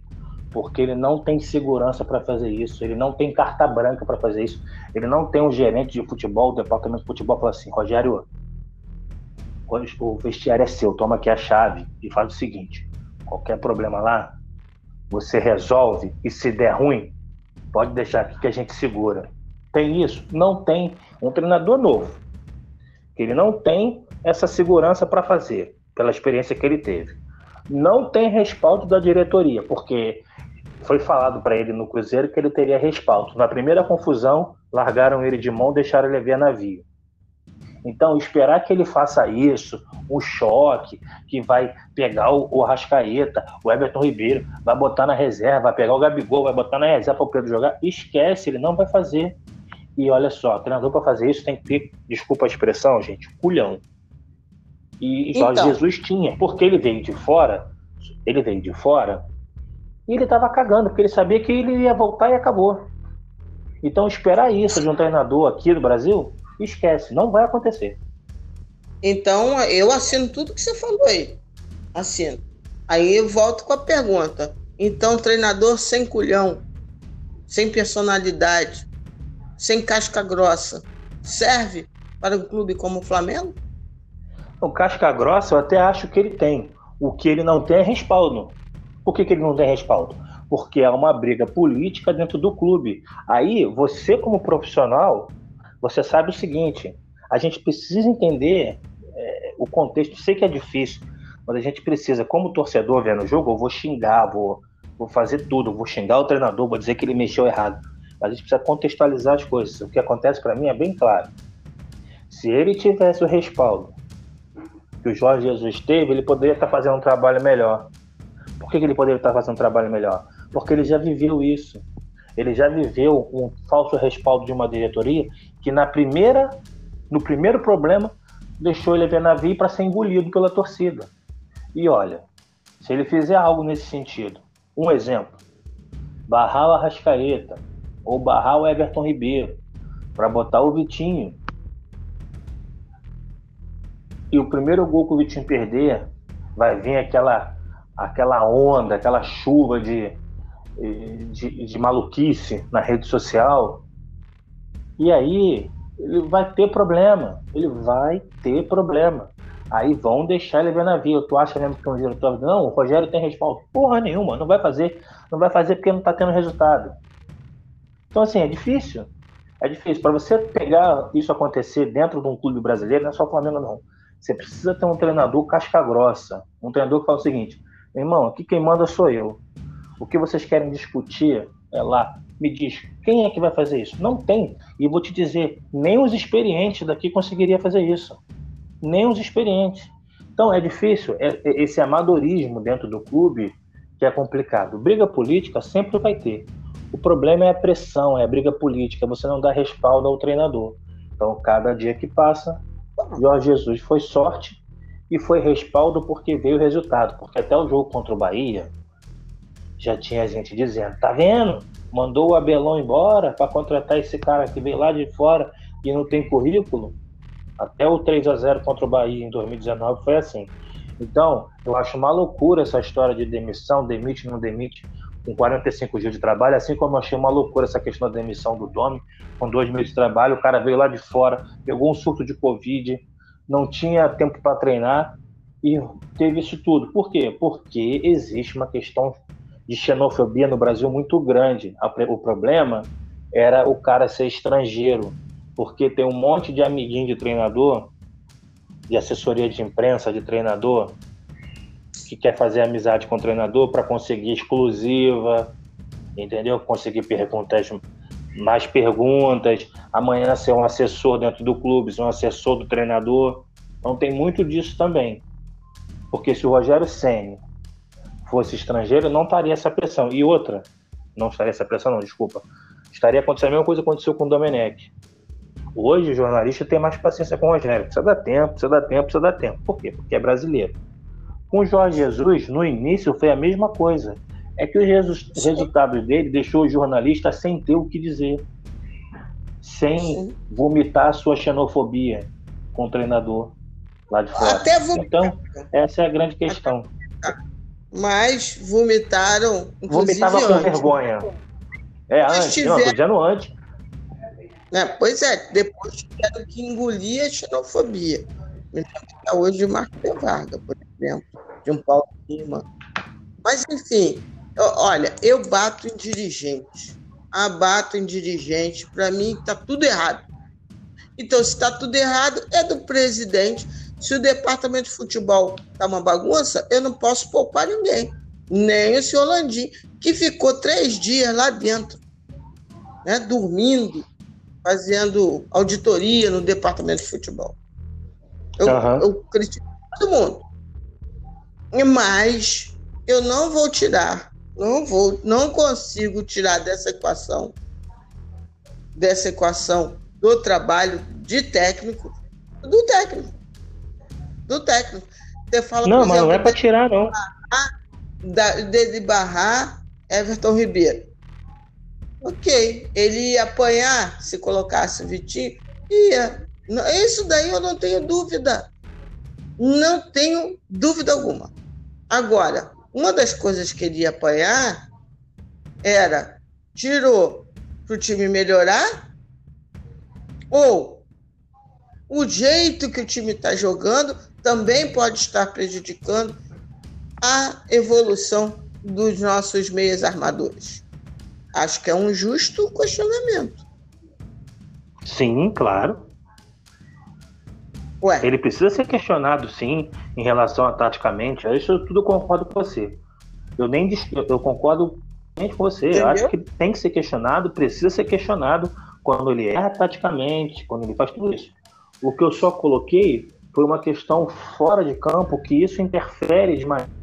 S2: porque ele não tem segurança para fazer isso, ele não tem carta branca para fazer isso, ele não tem um gerente de futebol, o departamento de futebol fala assim, Rogério, o vestiário é seu, toma aqui a chave e faz o seguinte, qualquer problema lá, você resolve e se der ruim, pode deixar aqui que a gente segura. Tem isso? Não tem. Um treinador novo, que ele não tem essa segurança para fazer, pela experiência que ele teve. Não tem respaldo da diretoria, porque foi falado para ele no Cruzeiro que ele teria respaldo. Na primeira confusão, largaram ele de mão, deixaram ele ver navio. Então, esperar que ele faça isso, um choque, que vai pegar o, o Rascaeta, o Everton Ribeiro, vai botar na reserva, vai pegar o Gabigol, vai botar na reserva para o Pedro jogar, esquece, ele não vai fazer. E olha só, treinador para fazer isso tem que ter, desculpa a expressão, gente, culhão. E Jorge então. Jesus tinha, porque ele veio de fora, ele veio de fora, e ele estava cagando, porque ele sabia que ele ia voltar e acabou. Então esperar isso de um treinador aqui do Brasil, esquece, não vai acontecer.
S1: Então eu assino tudo que você falou aí. Assino. Aí eu volto com a pergunta. Então, treinador sem culhão, sem personalidade, sem casca grossa, serve para um clube como o Flamengo?
S2: O casca grossa eu até acho que ele tem. O que ele não tem é respaldo. Por que, que ele não tem respaldo? Porque é uma briga política dentro do clube. Aí, você como profissional, você sabe o seguinte: a gente precisa entender é, o contexto. Sei que é difícil, mas a gente precisa, como torcedor vendo o jogo, eu vou xingar, vou, vou fazer tudo, vou xingar o treinador, vou dizer que ele mexeu errado a gente precisa contextualizar as coisas. O que acontece para mim é bem claro. Se ele tivesse o respaldo que o Jorge Jesus teve, ele poderia estar fazendo um trabalho melhor. Por que, que ele poderia estar fazendo um trabalho melhor? Porque ele já viveu isso. Ele já viveu um falso respaldo de uma diretoria que na primeira, no primeiro problema deixou ele ver navio para ser engolido pela torcida. E olha, se ele fizer algo nesse sentido, um exemplo, barrar o Arrascaeta, ou barrar o Everton Ribeiro para botar o Vitinho. E o primeiro gol que o Vitinho perder, vai vir aquela aquela onda, aquela chuva de, de, de maluquice na rede social. E aí ele vai ter problema. Ele vai ter problema. Aí vão deixar ele ver na via. Tu acha mesmo que um diretor? Não, o Rogério tem respaldo. Porra nenhuma, não vai fazer. Não vai fazer porque não tá tendo resultado. Então, assim, é difícil. É difícil. Para você pegar isso acontecer dentro de um clube brasileiro, não é só o Flamengo, não. Você precisa ter um treinador casca grossa. Um treinador que fala o seguinte: irmão, aqui quem manda sou eu. O que vocês querem discutir é lá. Me diz, quem é que vai fazer isso? Não tem. E vou te dizer, nem os experientes daqui conseguiria fazer isso. Nem os experientes. Então é difícil. É, é esse amadorismo dentro do clube que é complicado. Briga política sempre vai ter. O problema é a pressão, é a briga política, você não dá respaldo ao treinador. Então, cada dia que passa, Jorge Jesus foi sorte e foi respaldo porque veio o resultado. Porque até o jogo contra o Bahia, já tinha gente dizendo: tá vendo? Mandou o Abelão embora para contratar esse cara que veio lá de fora e não tem currículo. Até o 3 a 0 contra o Bahia em 2019 foi assim. Então, eu acho uma loucura essa história de demissão, demite, não demite com 45 dias de trabalho, assim como eu achei uma loucura essa questão da demissão do Domi, com dois meses de trabalho, o cara veio lá de fora, pegou um surto de Covid, não tinha tempo para treinar e teve isso tudo. Por quê? Porque existe uma questão de xenofobia no Brasil muito grande. O problema era o cara ser estrangeiro, porque tem um monte de amiguinho de treinador, de assessoria de imprensa de treinador, que quer fazer amizade com o treinador para conseguir exclusiva, entendeu? Conseguir perguntas, mais perguntas, amanhã ser um assessor dentro do clube, ser um assessor do treinador. Então tem muito disso também. Porque se o Rogério Senna fosse estrangeiro, não estaria essa pressão. E outra, não estaria essa pressão, não, desculpa. Estaria acontecendo a mesma coisa que aconteceu com o Domenech. Hoje o jornalista tem mais paciência com o Rogério. Precisa dar tempo, precisa dar tempo, precisa dar tempo. Por quê? Porque é brasileiro. Com o Jorge Jesus, no início foi a mesma coisa. É que os resultados dele deixou o jornalista sem ter o que dizer, sem Sim. vomitar a sua xenofobia com o treinador lá de fora. Até Então, essa é a grande questão.
S1: Mas vomitaram.
S2: Vomitava com antes. vergonha. É, antes, tiver... não, dizendo antes.
S1: É, pois é, depois tiveram que engolir a xenofobia. Hoje de Marco Varga, por exemplo, de um Paulo Lima. Mas, enfim, eu, olha, eu bato em dirigente. Abato em dirigente. Para mim, está tudo errado. Então, se está tudo errado, é do presidente. Se o departamento de futebol está uma bagunça, eu não posso poupar ninguém. Nem o senhor Landim, que ficou três dias lá dentro, né, dormindo, fazendo auditoria no departamento de futebol. Eu, uhum. eu critico todo mundo. Mas eu não vou tirar, não vou, não consigo tirar dessa equação, dessa equação do trabalho de técnico, do técnico. Do técnico.
S2: Você fala, não, mas exemplo, não é para tirar, não.
S1: De barrar Everton Ribeiro. Ok, ele ia apanhar se colocasse o Vitinho? Ia. Isso daí eu não tenho dúvida. Não tenho dúvida alguma. Agora, uma das coisas que ele ia apanhar era tirou para o time melhorar ou o jeito que o time está jogando também pode estar prejudicando a evolução dos nossos meias armadores. Acho que é um justo questionamento.
S2: Sim, claro. Ué. Ele precisa ser questionado, sim, em relação a taticamente. Isso tudo eu concordo com você. Eu nem eu concordo com você. Entendeu? Eu acho que tem que ser questionado, precisa ser questionado quando ele erra taticamente, quando ele faz tudo isso. O que eu só coloquei foi uma questão fora de campo que isso interfere de maneira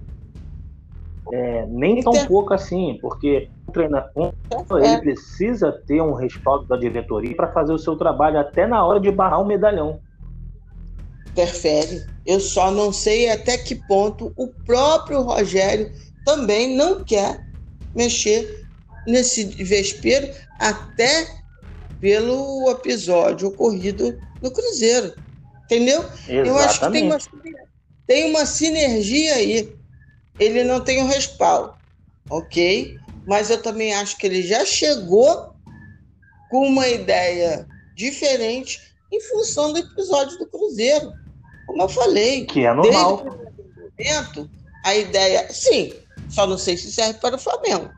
S2: é, nem tão pouco assim, porque o treinador ele é. precisa ter um respaldo da diretoria para fazer o seu trabalho até na hora de barrar um medalhão.
S1: Interfere. Eu só não sei até que ponto o próprio Rogério também não quer mexer nesse vespeiro, até pelo episódio ocorrido no Cruzeiro. Entendeu?
S2: Exatamente.
S1: Eu acho que tem uma, tem uma sinergia aí. Ele não tem o um respaldo, ok? Mas eu também acho que ele já chegou com uma ideia diferente em função do episódio do Cruzeiro. Como eu falei.
S2: Que é normal.
S1: Desde o a ideia. Sim, só não sei se serve para o Flamengo.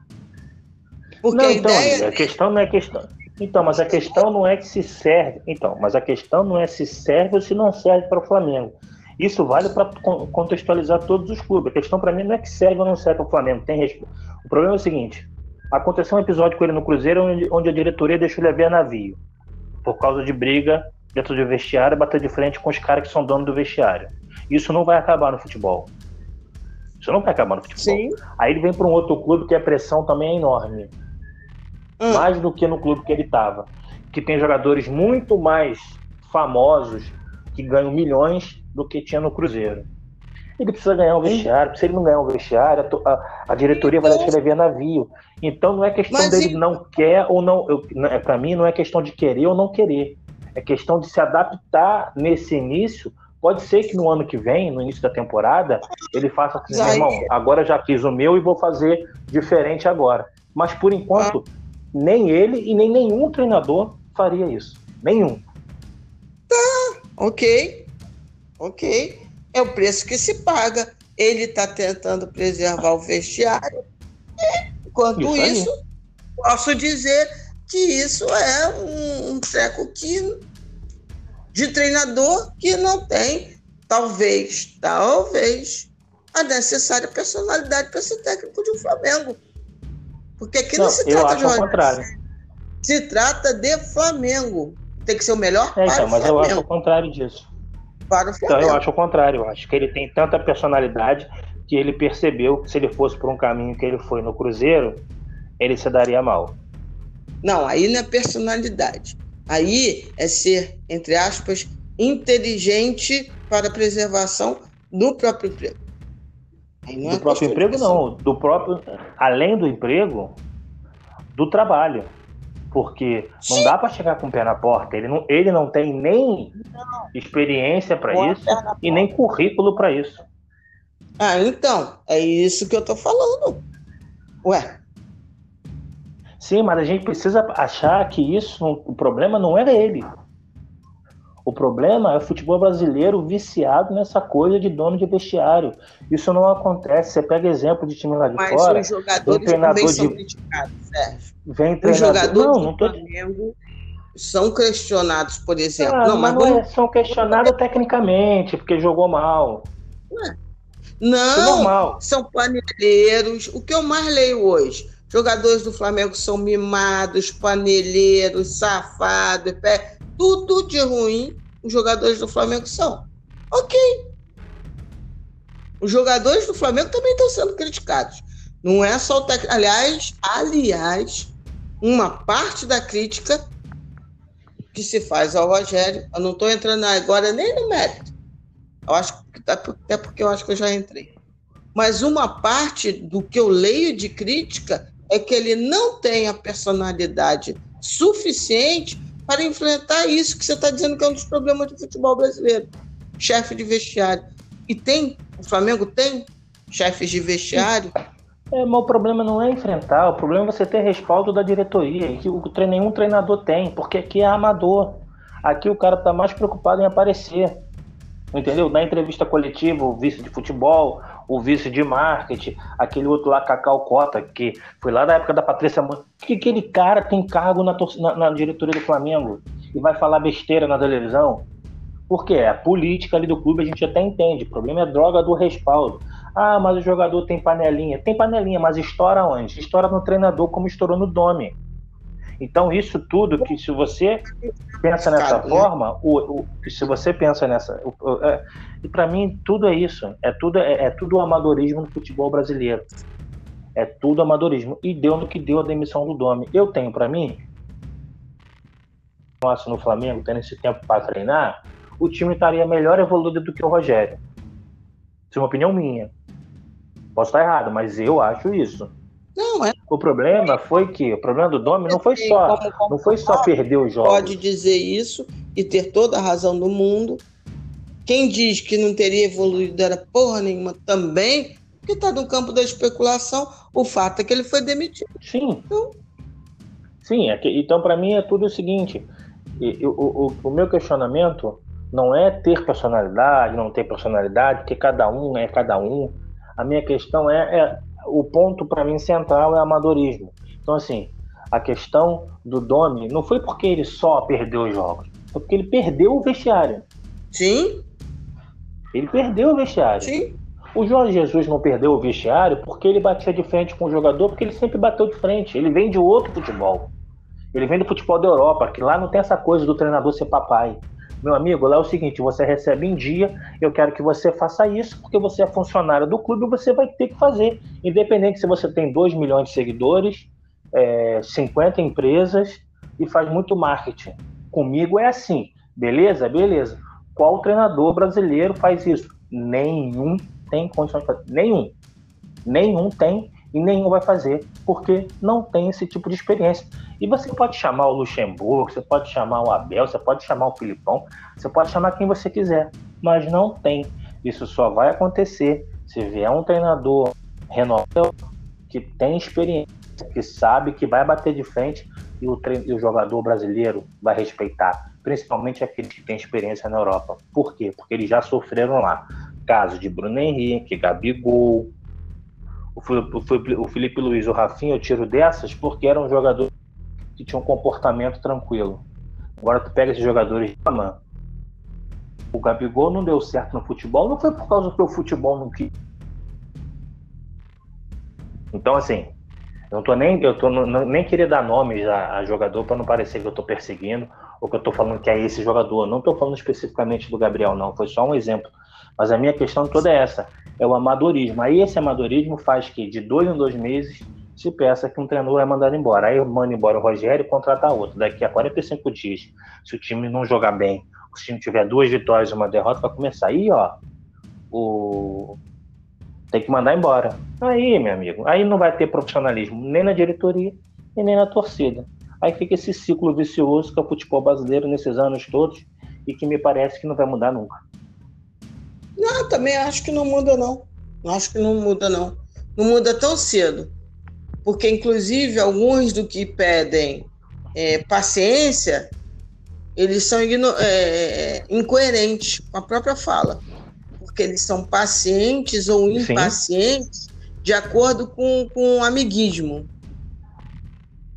S2: Porque não, a então, ideia. A questão não é questão. Então, mas a questão não é que se serve. Então, mas a questão não é se serve ou se não serve para o Flamengo. Isso vale para contextualizar todos os clubes. A questão para mim não é que serve ou não serve para o Flamengo. Tem resp... O problema é o seguinte: aconteceu um episódio com ele no Cruzeiro onde, onde a diretoria deixou ele a ver navio por causa de briga dentro do vestiário, bater de frente com os caras que são donos do vestiário. Isso não vai acabar no futebol. Isso não vai acabar no futebol. Sim. Aí ele vem para um outro clube que a pressão também é enorme. Hum. Mais do que no clube que ele estava. Que tem jogadores muito mais famosos que ganham milhões do que tinha no Cruzeiro. Ele precisa ganhar um vestiário. Se ele não ganhar um vestiário, a, a diretoria vai deixar ele ver navio. Então não é questão Mas dele e... não quer ou não. Para mim, não é questão de querer ou não querer. É questão de se adaptar nesse início. Pode ser que no ano que vem, no início da temporada, ele faça assim, meu irmão, agora já fiz o meu e vou fazer diferente agora. Mas por enquanto, ah. nem ele e nem nenhum treinador faria isso. Nenhum.
S1: Tá, ok. Ok. É o preço que se paga. Ele está tentando preservar o vestiário. Enquanto isso, isso posso dizer que isso é um, um treco que, de treinador que não tem, talvez, talvez, a necessária personalidade para ser técnico de um Flamengo. Porque aqui não, não se trata de
S2: contrário.
S1: Se trata de Flamengo. Tem que ser o melhor
S2: é, para então, o mas Flamengo. eu acho o contrário disso
S1: para o Flamengo.
S2: Então eu acho o contrário, eu acho que ele tem tanta personalidade que ele percebeu que se ele fosse por um caminho que ele foi no Cruzeiro, ele se daria mal.
S1: Não, aí não é personalidade. Aí é ser, entre aspas, inteligente para a preservação do próprio emprego.
S2: do é próprio emprego, não. Do próprio, além do emprego, do trabalho porque não Sim. dá para chegar com o pé na porta. Ele não, ele não tem nem não. experiência para isso e nem currículo para isso.
S1: Ah, então, é isso que eu tô falando. Ué.
S2: Sim, mas a gente precisa achar que isso, o problema não era ele. O problema é o futebol brasileiro viciado nessa coisa de dono de vestiário. Isso não acontece. Você pega exemplo de time lá de
S1: Mas
S2: fora.
S1: Mas os jogadores também de... são criticados, Sérgio.
S2: Vem
S1: os jogadores não, não tô... do Flamengo são questionados, por exemplo. Ah,
S2: não, mas não é, são questionados tecnicamente, porque jogou mal.
S1: Ué. Não, são paneleiros. O que eu mais leio hoje? Jogadores do Flamengo são mimados, paneleiros, safados, pé tudo de ruim os jogadores do Flamengo são. Ok. Os jogadores do Flamengo também estão sendo criticados. Não é só o técnico. Aliás, aliás, uma parte da crítica que se faz ao Rogério, eu não estou entrando agora nem no mérito. Eu acho tá, até porque eu acho que eu já entrei. Mas uma parte do que eu leio de crítica é que ele não tem a personalidade suficiente para enfrentar isso que você está dizendo que é um dos problemas do futebol brasileiro. Chefe de vestiário. E tem, o Flamengo tem chefes de vestiário.
S2: É, mas o problema não é enfrentar, o problema é você ter respaldo da diretoria, que o, nenhum treinador tem, porque aqui é amador. Aqui o cara está mais preocupado em aparecer. Entendeu? Na entrevista coletiva, o vice de futebol, o vice de marketing, aquele outro lá, Cacau Cota, que foi lá da época da Patrícia Que aquele cara tem cargo na, na, na, diretoria do Flamengo e vai falar besteira na televisão? Porque é a política ali do clube a gente até entende. O problema é droga do respaldo. Ah, mas o jogador tem panelinha. Tem panelinha, mas estoura onde? Estoura no treinador, como estourou no Dome. Então, isso tudo que se você pensa nessa forma, o, o, se você pensa nessa. O, é, e para mim, tudo é isso. É tudo, é, é tudo amadorismo no futebol brasileiro. É tudo amadorismo. E deu no que deu a demissão do Domi. Eu tenho para mim, nossa, no Flamengo, tendo esse tempo para treinar, o time estaria melhor evoluído do que o Rogério. Isso é uma opinião minha. Posso estar errado, mas eu acho isso.
S1: Não, é.
S2: O problema foi que o problema do Domi não foi só como, como, não foi só perder os jogos.
S1: Pode dizer isso e ter toda a razão do mundo. Quem diz que não teria evoluído era porra nenhuma também, porque está no campo da especulação. O fato é que ele foi demitido.
S2: Sim. Então, Sim, é que, então para mim é tudo o seguinte: o, o, o meu questionamento não é ter personalidade, não ter personalidade, porque cada um é cada um. A minha questão é, é o ponto para mim central é amadorismo. Então, assim, a questão do Domi não foi porque ele só perdeu os jogos, foi porque ele perdeu o vestiário.
S1: Sim.
S2: Ele perdeu o vestiário.
S1: Sim.
S2: O Jorge Jesus não perdeu o vestiário porque ele batia de frente com o jogador, porque ele sempre bateu de frente. Ele vem de outro futebol. Ele vem do futebol da Europa, que lá não tem essa coisa do treinador ser papai. Meu amigo, lá é o seguinte: você recebe em dia, eu quero que você faça isso, porque você é funcionário do clube e você vai ter que fazer. Independente se você tem 2 milhões de seguidores, é, 50 empresas e faz muito marketing. Comigo é assim, beleza? Beleza. Qual treinador brasileiro faz isso? Nenhum tem condições de fazer. Nenhum. Nenhum tem e nenhum vai fazer, porque não tem esse tipo de experiência. E você pode chamar o Luxemburgo, você pode chamar o Abel, você pode chamar o Filipão, você pode chamar quem você quiser, mas não tem. Isso só vai acontecer se vier um treinador renovado que tem experiência, que sabe que vai bater de frente e o, e o jogador brasileiro vai respeitar, principalmente aqueles que têm experiência na Europa. Por quê? Porque eles já sofreram lá. Caso de Bruno Henrique, Gabigol, o Felipe Luiz, o Rafinha, eu tiro dessas porque era um jogador que tinha um comportamento tranquilo. Agora tu pega esses jogadores de mano, o Gabigol não deu certo no futebol, não foi por causa que o futebol não quis. Então, assim, eu não tô nem, eu tô, não, nem queria dar nomes a, a jogador para não parecer que eu tô perseguindo ou que eu tô falando que é esse jogador. Não tô falando especificamente do Gabriel, não. Foi só um exemplo. Mas a minha questão toda é essa: é o amadorismo. Aí esse amadorismo faz que de dois em dois meses se peça que um treinador é mandado embora. Aí manda embora o Rogério e contrata outro. Daqui a 45 dias, se o time não jogar bem, se o time tiver duas vitórias e uma derrota, vai começar. Aí, ó, o... tem que mandar embora. Aí, meu amigo, aí não vai ter profissionalismo nem na diretoria e nem na torcida. Aí fica esse ciclo vicioso que é o futebol brasileiro nesses anos todos e que me parece que não vai mudar nunca.
S1: Não, também acho que não muda, não. Acho que não muda, não. Não muda tão cedo. Porque, inclusive, alguns do que pedem é, paciência, eles são é, incoerentes com a própria fala. Porque eles são pacientes ou impacientes Sim. de acordo com, com o amiguismo.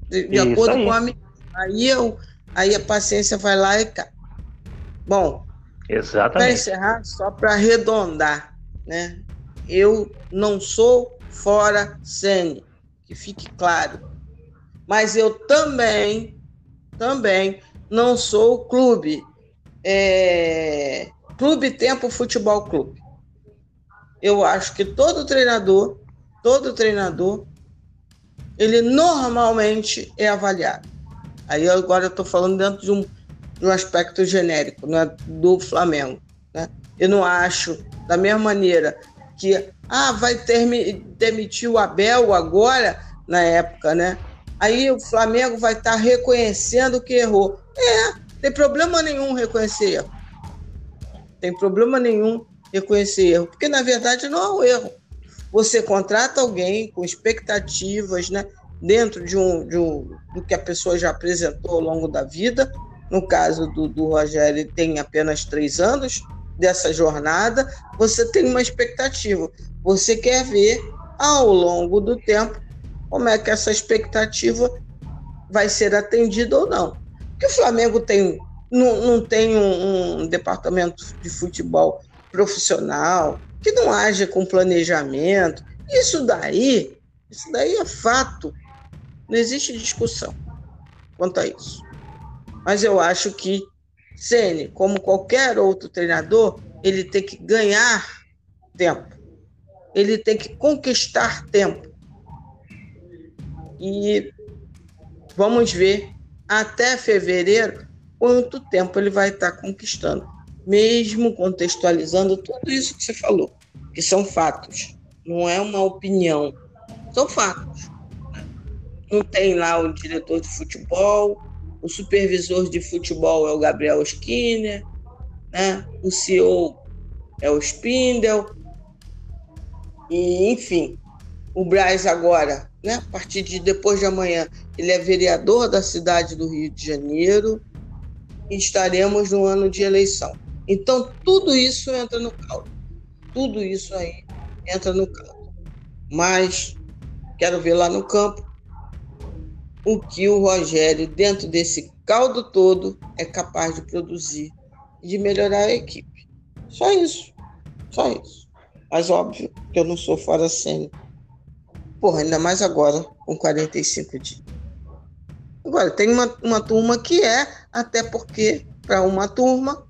S1: De, de acordo aí. com o amiguismo. Aí, eu, aí a paciência vai lá e cai. Bom, para encerrar, só para arredondar, né? Eu não sou fora Sene, que fique claro. Mas eu também, também não sou clube. É, clube Tempo Futebol Clube. Eu acho que todo treinador, todo treinador, ele normalmente é avaliado. Aí agora eu estou falando dentro de um no aspecto genérico né, do Flamengo. Né? Eu não acho, da mesma maneira que ah, vai ter, demitir o Abel agora, na época, né? Aí o Flamengo vai estar tá reconhecendo que errou. É, tem problema nenhum reconhecer erro. Tem problema nenhum reconhecer erro, porque na verdade não é um erro. Você contrata alguém com expectativas, né? Dentro de um, de um do que a pessoa já apresentou ao longo da vida, no caso do, do Rogério, tem apenas três anos dessa jornada, você tem uma expectativa. Você quer ver ao longo do tempo como é que essa expectativa vai ser atendida ou não. Porque o Flamengo tem, não, não tem um, um departamento de futebol profissional, que não age com planejamento. Isso daí, isso daí é fato. Não existe discussão quanto a isso. Mas eu acho que Ceni, como qualquer outro treinador, ele tem que ganhar tempo. Ele tem que conquistar tempo. E vamos ver até fevereiro quanto tempo ele vai estar conquistando, mesmo contextualizando tudo isso que você falou, que são fatos, não é uma opinião, são fatos. Não tem lá o diretor de futebol, o supervisor de futebol é o Gabriel Skinner, né? o CEO é o Spindel, e enfim, o Braz agora, né? a partir de depois de amanhã, ele é vereador da cidade do Rio de Janeiro e estaremos no ano de eleição. Então, tudo isso entra no caldo. Tudo isso aí entra no caldo. Mas quero ver lá no campo o que o Rogério, dentro desse caldo todo, é capaz de produzir e de melhorar a equipe. Só isso. Só isso. Mas óbvio que eu não sou fora cena. Porra, ainda mais agora, com 45 dias. Agora, tem uma, uma turma que é, até porque, para uma turma,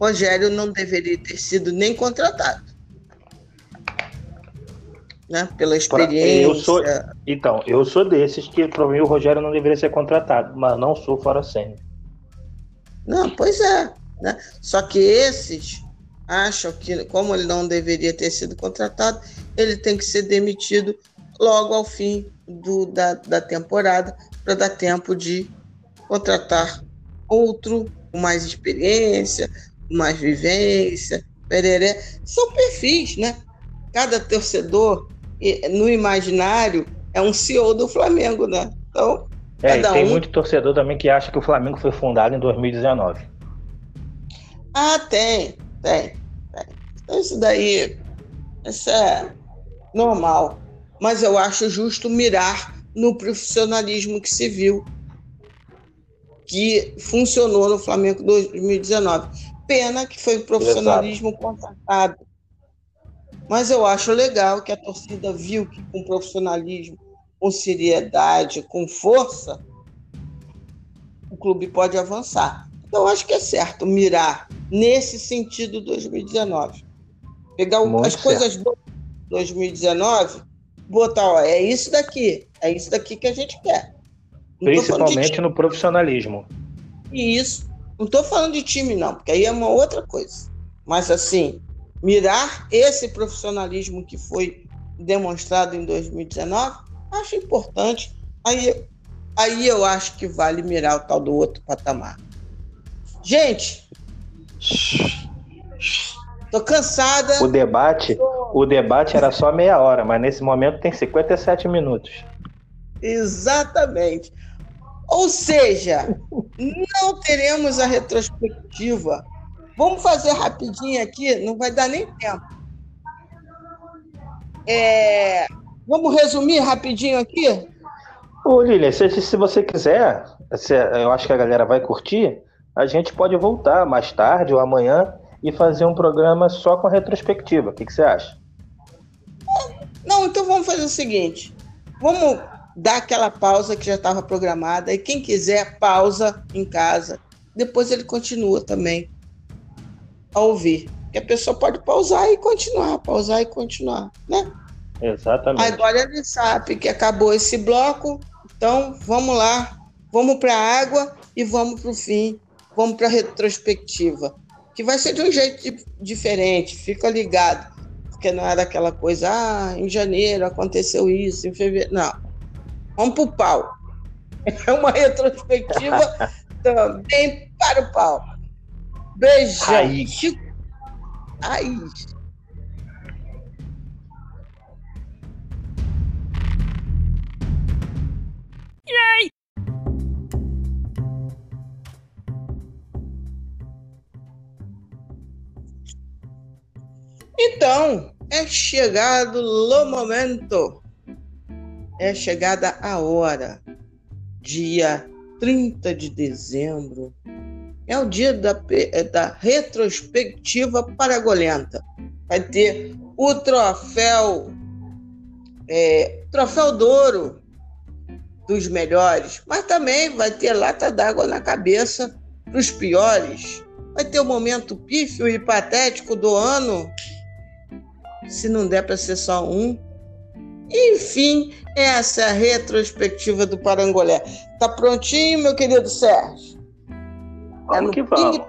S1: Rogério não deveria ter sido nem contratado né? Pela experiência.
S3: Eu sou, então, eu sou desses que para mim o Rogério não deveria ser contratado, mas não sou fora sênior.
S1: Não, pois é, né? Só que esses acham que como ele não deveria ter sido contratado, ele tem que ser demitido logo ao fim do, da, da temporada para dar tempo de contratar outro com mais experiência, com mais vivência, pereré. São perfis, né? Cada torcedor no imaginário, é um CEO do Flamengo, né? Então,
S3: é, tem um... muito torcedor também que acha que o Flamengo foi fundado em 2019.
S1: Ah, tem, tem, tem. Então isso daí, isso é normal. Mas eu acho justo mirar no profissionalismo que se viu, que funcionou no Flamengo 2019. Pena que foi profissionalismo Exato. contratado mas eu acho legal que a torcida viu que com profissionalismo, com seriedade, com força, o clube pode avançar. Então, acho que é certo mirar nesse sentido 2019. Pegar o, as certo. coisas boas de 2019, botar, ó, é isso daqui, é isso daqui que a gente quer.
S3: Não Principalmente no profissionalismo.
S1: Isso. Não estou falando de time, não, porque aí é uma outra coisa. Mas, assim, mirar esse profissionalismo que foi demonstrado em 2019, acho importante. Aí, aí eu acho que vale mirar o tal do outro patamar. Gente, tô cansada.
S3: O debate, o debate era só meia hora, mas nesse momento tem 57 minutos.
S1: Exatamente. Ou seja, não teremos a retrospectiva. Vamos fazer rapidinho aqui, não vai dar nem tempo. É, vamos resumir rapidinho aqui?
S3: Ô, Lilian, se, se você quiser, se, eu acho que a galera vai curtir, a gente pode voltar mais tarde ou amanhã e fazer um programa só com retrospectiva. O que, que você acha?
S1: Não, então vamos fazer o seguinte: vamos dar aquela pausa que já estava programada e quem quiser pausa em casa, depois ele continua também a ouvir. Que a pessoa pode pausar e continuar, pausar e continuar, né?
S3: Exatamente.
S1: Agora ele sabe que acabou esse bloco, então vamos lá, vamos para a água e vamos para o fim, vamos para a retrospectiva, que vai ser de um jeito diferente, fica ligado, porque não era aquela coisa, ah, em janeiro aconteceu isso, em fevereiro, não. Vamos para o pau. É uma retrospectiva também para o pau. Beijão. Raiz. Raiz. Yay! Então, é chegado o momento. É chegada a hora. Dia 30 de dezembro. É o dia da, é da retrospectiva paragolenta. Vai ter o troféu é, troféu Douro dos melhores, mas também vai ter lata d'água na cabeça para os piores. Vai ter o momento pífio e patético do ano se não der para ser só um. Enfim, essa é a retrospectiva do Parangolé. Tá prontinho, meu querido Sérgio?
S3: Vamos é que vamos.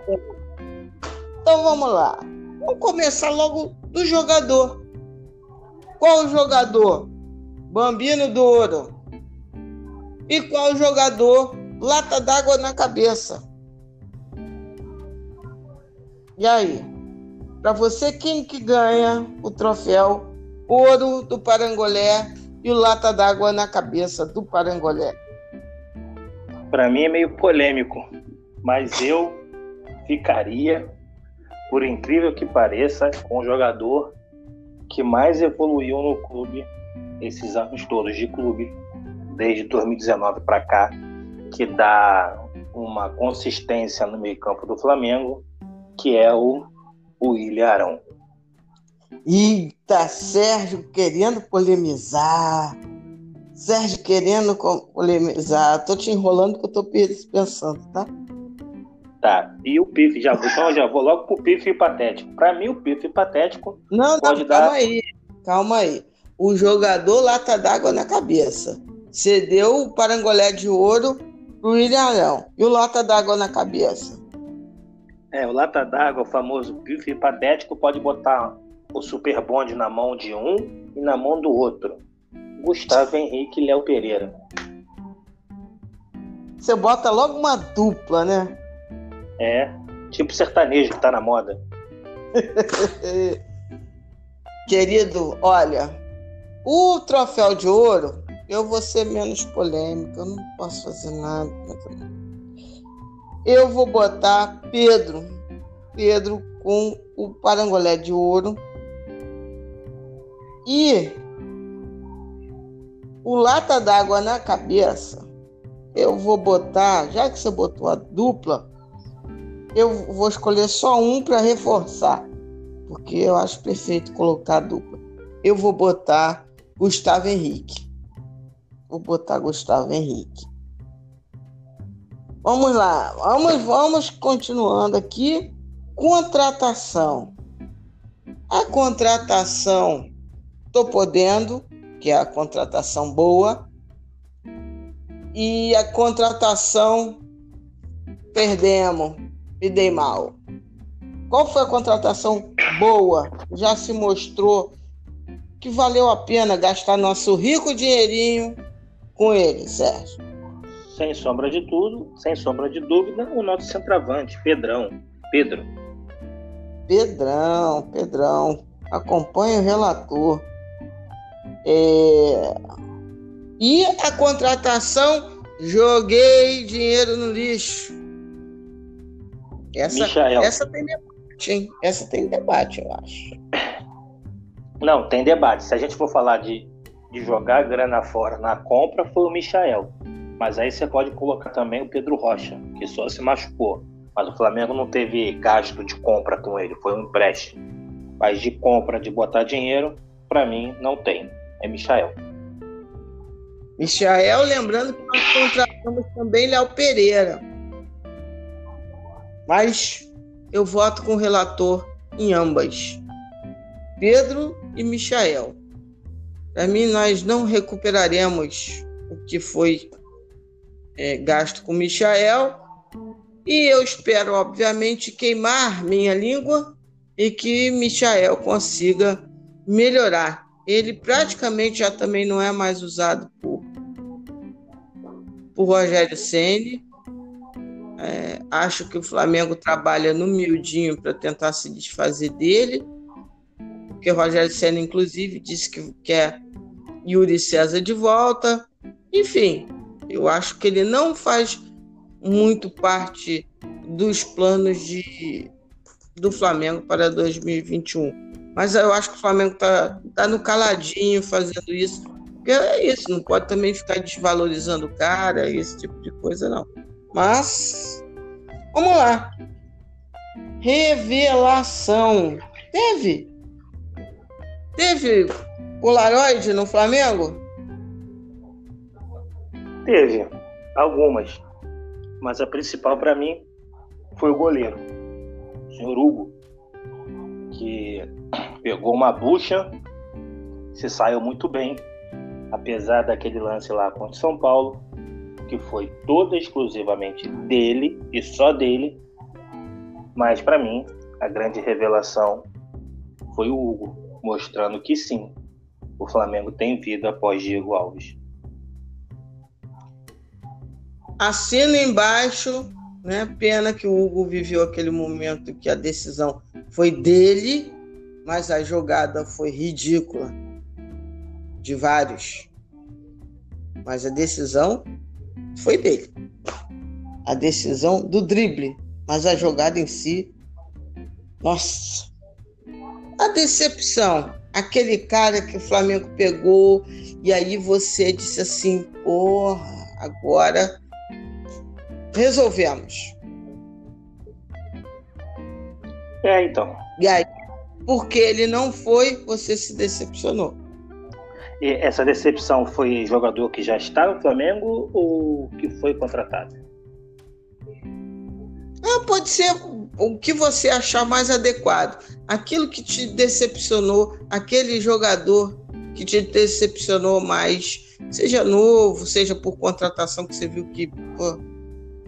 S1: Então vamos lá. Vamos começar logo do jogador. Qual o jogador? Bambino do Ouro. E qual jogador? Lata d'água na cabeça. E aí? Para você, quem que ganha o troféu Ouro do Parangolé e o Lata d'Água na cabeça do Parangolé?
S2: Para mim é meio polêmico, mas eu ficaria, por incrível que pareça, com o jogador que mais evoluiu no clube esses anos todos de clube, desde 2019 para cá, que dá uma consistência no meio-campo do Flamengo, que é o William Arão.
S1: Eita, Sérgio querendo polemizar. Sérgio querendo polemizar. Tô te enrolando que eu tô pensando, tá?
S2: Tá. E o PIF, já então já vou logo pro PIF patético. Para mim, o PIF patético.
S1: Não, pode não, dar... calma aí. Calma aí. O jogador lata d'água na cabeça. Cedeu o parangolé de ouro pro William Arão. E o lata d'água na cabeça?
S2: É, o lata d'água, o famoso bife patético, pode botar o super bonde na mão de um e na mão do outro. Gustavo Henrique e Léo Pereira.
S1: Você bota logo uma dupla, né?
S2: É, tipo sertanejo que tá na moda.
S1: Querido, olha, o troféu de ouro, eu vou ser menos polêmico, eu não posso fazer nada. Eu vou botar Pedro, Pedro com o parangolé de ouro e o lata d'água na cabeça. Eu vou botar, já que você botou a dupla, eu vou escolher só um para reforçar, porque eu acho perfeito colocar a dupla. Eu vou botar Gustavo Henrique. Vou botar Gustavo Henrique. Vamos lá, vamos, vamos continuando aqui. Contratação. A contratação, estou podendo, que é a contratação boa, e a contratação perdemos, e dei mal. Qual foi a contratação boa? Já se mostrou que valeu a pena gastar nosso rico dinheirinho com ele, Sérgio
S2: sem sombra de tudo, sem sombra de dúvida, o nosso centroavante, Pedrão. Pedro.
S1: Pedrão, Pedrão. acompanho o relator. É... E a contratação, joguei dinheiro no lixo. Essa, essa tem debate, hein? Essa tem debate, eu acho.
S2: Não, tem debate. Se a gente for falar de, de jogar grana fora na compra, foi o Michael. Mas aí você pode colocar também o Pedro Rocha, que só se machucou. Mas o Flamengo não teve gasto de compra com ele, foi um empréstimo. Mas de compra, de botar dinheiro, para mim não tem. É Michael.
S1: Michael, lembrando que nós contratamos também Léo Pereira. Mas eu voto com o relator em ambas. Pedro e Michael. Para mim, nós não recuperaremos o que foi é, gasto com Michael e eu espero, obviamente, queimar minha língua e que Michael consiga melhorar. Ele praticamente já também não é mais usado por, por Rogério Ceni. É, acho que o Flamengo trabalha no miudinho para tentar se desfazer dele, porque o Rogério Senna, inclusive, disse que quer Yuri César de volta. Enfim, eu acho que ele não faz muito parte dos planos de, do Flamengo para 2021. Mas eu acho que o Flamengo está tá no caladinho fazendo isso. Porque é isso, não pode também ficar desvalorizando o cara, esse tipo de coisa, não. Mas, vamos lá. Revelação. Teve? Teve Polaroid no Flamengo?
S2: Teve. Algumas mas a principal para mim foi o goleiro, o senhor Hugo, que pegou uma bucha, se saiu muito bem, apesar daquele lance lá contra São Paulo, que foi toda exclusivamente dele e só dele. Mas para mim, a grande revelação foi o Hugo, mostrando que sim, o Flamengo tem vida após Diego Alves.
S1: Assina embaixo, né? Pena que o Hugo viveu aquele momento que a decisão foi dele, mas a jogada foi ridícula de vários. Mas a decisão foi dele. A decisão do drible, mas a jogada em si, nossa. A decepção, aquele cara que o Flamengo pegou e aí você disse assim, porra, agora resolvemos.
S2: É, então.
S1: E aí, porque ele não foi, você se decepcionou.
S2: E essa decepção foi jogador que já está no Flamengo ou que foi contratado?
S1: Ah, pode ser o que você achar mais adequado. Aquilo que te decepcionou, aquele jogador que te decepcionou mais, seja novo, seja por contratação que você viu que pô,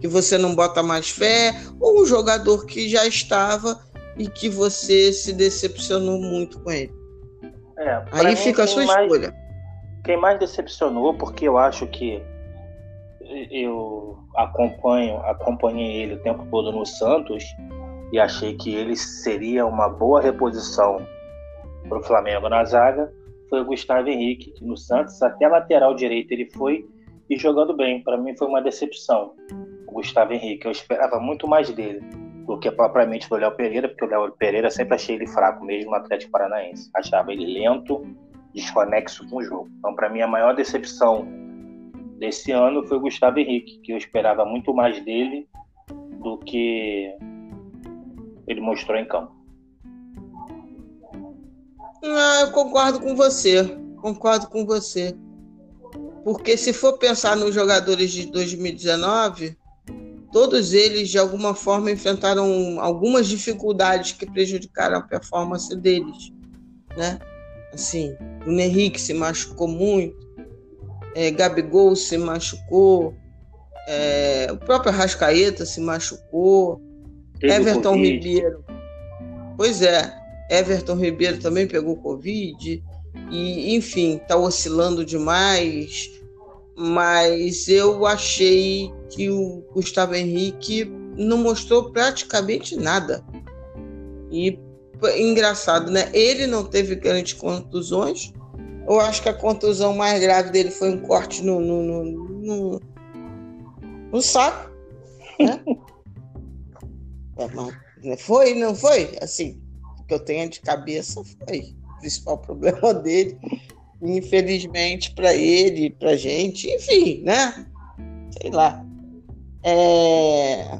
S1: que você não bota mais fé, ou um jogador que já estava e que você se decepcionou muito com ele. É, Aí fica a sua mais, escolha.
S2: Quem mais decepcionou, porque eu acho que eu acompanho, acompanhei ele o tempo todo no Santos e achei que ele seria uma boa reposição para o Flamengo na zaga, foi o Gustavo Henrique, que no Santos até lateral direito ele foi e jogando bem. Para mim foi uma decepção o Gustavo Henrique. Eu esperava muito mais dele do que propriamente do Léo Pereira, porque o Léo Pereira sempre achei ele fraco, mesmo no Atlético Paranaense. Achava ele lento, desconexo com o jogo. Então, para mim, a maior decepção desse ano foi o Gustavo Henrique, que eu esperava muito mais dele do que ele mostrou em campo.
S1: Ah, eu concordo com você. Concordo com você. Porque se for pensar nos jogadores de 2019, todos eles de alguma forma enfrentaram algumas dificuldades que prejudicaram a performance deles, né? Assim, o Henrique se machucou muito, é, Gabigol se machucou, é, o próprio Rascaeta se machucou, Teve Everton COVID. Ribeiro, pois é, Everton Ribeiro também pegou Covid e, enfim, está oscilando demais mas eu achei que o Gustavo Henrique não mostrou praticamente nada. E engraçado, né? Ele não teve grandes contusões. Eu acho que a contusão mais grave dele foi um corte no, no, no, no, no saco. Né? é, foi, não foi? Assim, que eu tenho de cabeça foi o principal problema dele. Infelizmente, para ele, para gente, enfim, né? Sei lá. É...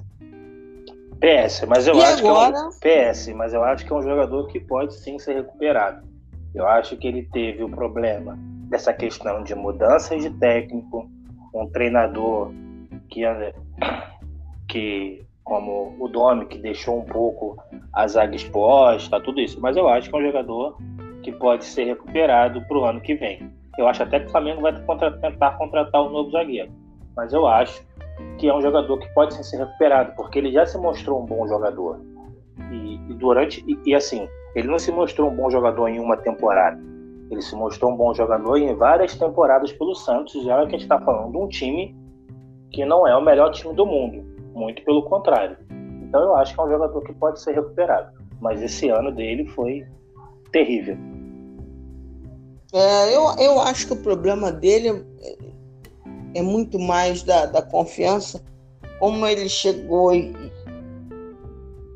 S2: PS, mas eu e acho agora... que é um... PS, mas eu acho que é um jogador que pode sim ser recuperado. Eu acho que ele teve o problema dessa questão de mudanças de técnico, um treinador que, que como o Domi, que deixou um pouco a zaga exposta, tudo isso. Mas eu acho que é um jogador que pode ser recuperado para o ano que vem. Eu acho até que o Flamengo vai tentar contratar um novo zagueiro. Mas eu acho que é um jogador que pode ser recuperado, porque ele já se mostrou um bom jogador. E, e durante. E, e, assim, ele não se mostrou um bom jogador em uma temporada. Ele se mostrou um bom jogador em várias temporadas pelo Santos. Olha que a gente está falando de um time que não é o melhor time do mundo. Muito pelo contrário. Então eu acho que é um jogador que pode ser recuperado. Mas esse ano dele foi terrível.
S1: É, eu, eu acho que o problema dele é muito mais da, da confiança. Como ele chegou e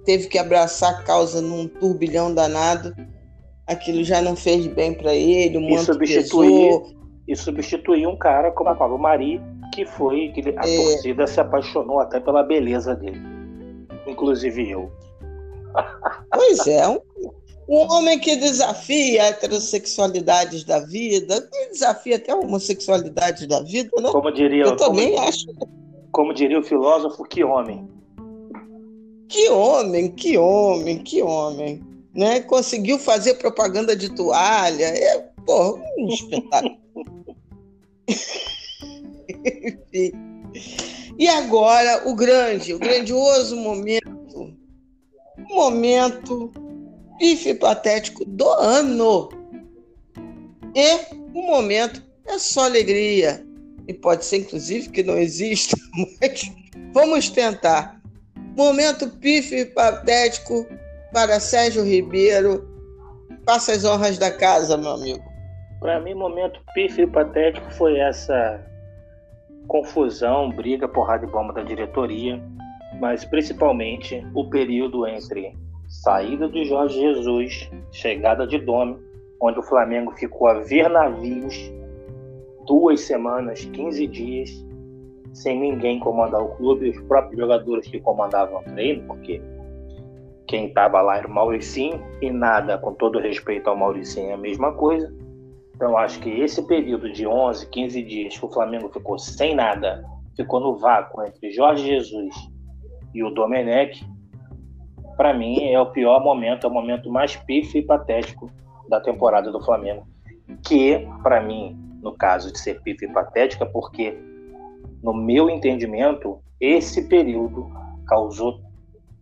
S1: teve que abraçar a causa num turbilhão danado, aquilo já não fez bem para ele, o
S2: e substituir, E substituir um cara como a Pablo Mari, que foi que a é... torcida se apaixonou até pela beleza dele. Inclusive eu.
S1: Pois é, um, um homem que desafia a heterossexualidades da vida, desafia até a homossexualidade da vida, né?
S2: Como diria,
S1: eu também
S2: como,
S1: acho.
S2: Como diria o filósofo, que homem.
S1: Que homem, que homem, que homem. Né? Conseguiu fazer propaganda de toalha. É, porra, um espetáculo. e agora, o grande, o grandioso momento. Momento bife patético do ano. E o momento é só alegria. E pode ser, inclusive, que não exista, mas vamos tentar. Momento pife patético para Sérgio Ribeiro. Faça as honras da casa, meu amigo.
S2: Para mim, momento pife patético foi essa confusão, briga, porrada e bomba da diretoria, mas principalmente o período entre saída do Jorge Jesus, chegada de Domi, onde o Flamengo ficou a ver navios duas semanas, 15 dias, sem ninguém comandar o clube, os próprios jogadores que comandavam o treino, porque quem estava lá era o Mauricinho, e nada, com todo respeito ao Mauricinho, é a mesma coisa. Então, acho que esse período de 11, 15 dias que o Flamengo ficou sem nada, ficou no vácuo entre Jorge Jesus e o Domenech, para mim é o pior momento, é o momento mais pífio e patético da temporada do Flamengo. Que, para mim, no caso de ser pífio e patética, porque, no meu entendimento, esse período causou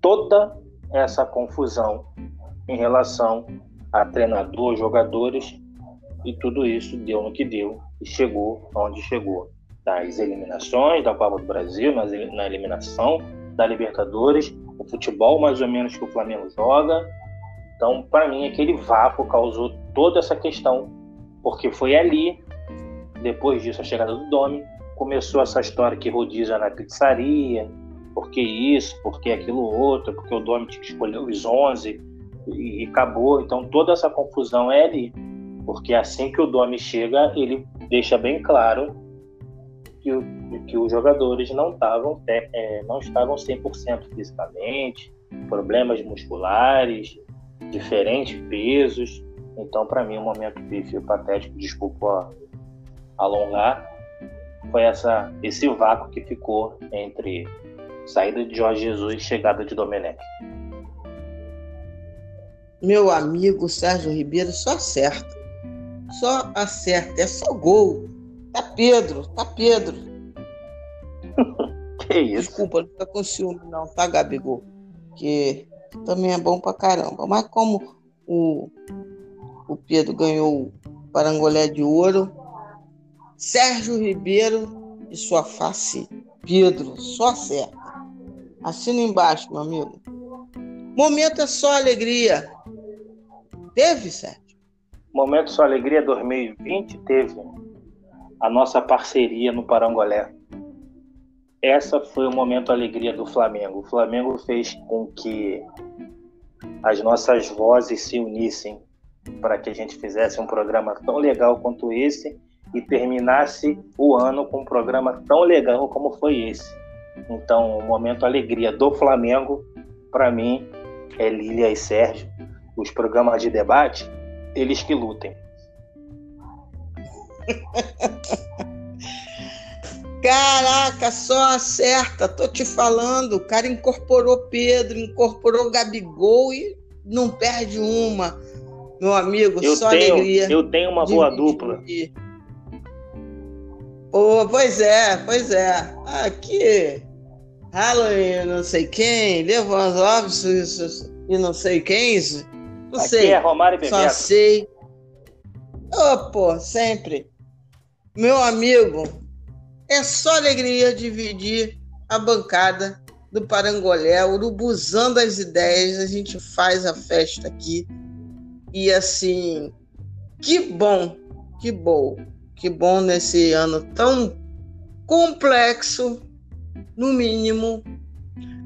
S2: toda essa confusão em relação a treinador, jogadores e tudo isso deu no que deu e chegou onde chegou. Das eliminações da Copa do Brasil, na eliminação da Libertadores o futebol mais ou menos que o Flamengo joga. Então, para mim, aquele vácuo causou toda essa questão, porque foi ali, depois disso, a chegada do Domi, começou essa história que rodízio na pizzaria, porque isso, porque aquilo outro, porque o Domi tinha que escolher os 11 e, e acabou. Então, toda essa confusão é ali, porque assim que o Domi chega, ele deixa bem claro que, que os jogadores não estavam é, não estavam 100% fisicamente, problemas musculares, diferentes pesos. Então, para mim, o um momento pífio patético, desculpa alongar, foi essa, esse vácuo que ficou entre saída de Jorge Jesus e chegada de Domenech.
S1: Meu amigo Sérgio Ribeiro só acerta. Só acerta, é só gol. Tá Pedro, tá Pedro.
S2: que isso?
S1: Desculpa, não fica com ciúme, não, tá, Gabigol? Que também é bom pra caramba. Mas como o, o Pedro ganhou o Parangolé de Ouro, Sérgio Ribeiro e sua face, Pedro, só acerta. Assina embaixo, meu amigo. Momento é só alegria. Teve, Sérgio?
S2: Momento Sua Alegria 2020 teve a nossa parceria no Parangolé. Essa foi o momento alegria do Flamengo. O Flamengo fez com que as nossas vozes se unissem para que a gente fizesse um programa tão legal quanto esse e terminasse o ano com um programa tão legal como foi esse. Então, o momento alegria do Flamengo, para mim, é Lília e Sérgio. Os programas de debate, eles que lutem.
S1: Caraca, só acerta, tô te falando. O cara incorporou Pedro, incorporou Gabigol e não perde uma. Meu amigo,
S2: eu
S1: só
S2: tenho,
S1: alegria.
S2: Eu tenho uma boa dupla.
S1: Oh, pois é, pois é. Aqui, Halloween, não sei quem, Lewandowski e não sei quem. Não
S2: Aqui
S1: sei.
S2: é Romário e Bebeto.
S1: Só sei. Ô, oh, pô, sempre. Meu amigo, é só alegria dividir a bancada do Parangolé, urubuzando as ideias, a gente faz a festa aqui. E assim, que bom, que bom, que bom nesse ano tão complexo, no mínimo.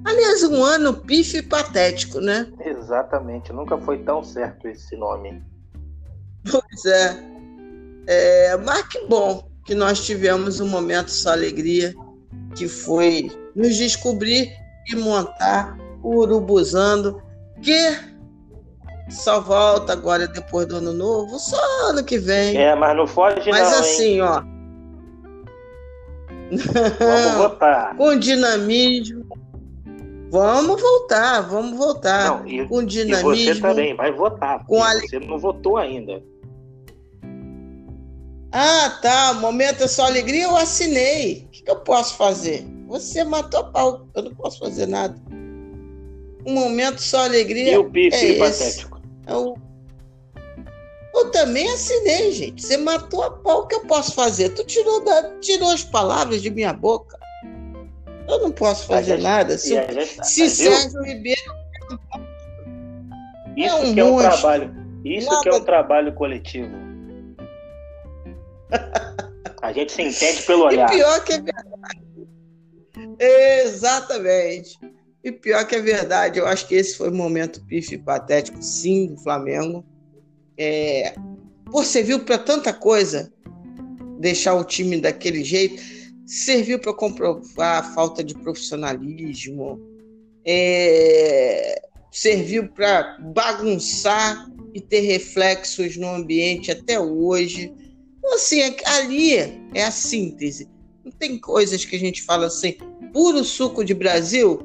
S1: Aliás, um ano pife patético, né?
S2: Exatamente, nunca foi tão certo esse nome.
S1: Pois é. É mas que bom, que nós tivemos um momento só alegria, que foi nos descobrir e montar o Urubuzando, que só volta agora depois do ano novo, só ano que vem.
S2: É, mas não foge
S1: mas
S2: não,
S1: assim,
S2: hein?
S1: ó.
S2: Vamos votar.
S1: Com dinamismo. Vamos voltar, vamos voltar.
S2: Não, e,
S1: com dinamismo.
S2: E você também vai votar.
S1: Com
S2: a... Você não votou ainda.
S1: Ah, tá. Momento é só alegria, eu assinei. O que, que, eu posso fazer? Você matou a pau. Eu não posso fazer nada. Um momento só alegria.
S2: E o pife
S1: é
S2: patético?
S1: É o... Eu também assinei, gente. Você matou a pau. O que eu posso fazer? Tu tirou, da... tirou as palavras de minha boca. Eu não posso fazer
S2: gente,
S1: nada. Se,
S2: gente,
S1: se Sérgio Ribeiro.
S2: Isso é um que é um trabalho. Isso nada... que é um trabalho coletivo. A gente se entende pelo olhar.
S1: E pior que é verdade. Exatamente. E pior que é verdade. Eu acho que esse foi o momento pife patético, sim, do Flamengo. É... Pô, serviu para tanta coisa deixar o time daquele jeito. Serviu para comprovar a falta de profissionalismo. É... Serviu para bagunçar e ter reflexos no ambiente até hoje assim, ali é a síntese. Não tem coisas que a gente fala assim, puro suco de Brasil,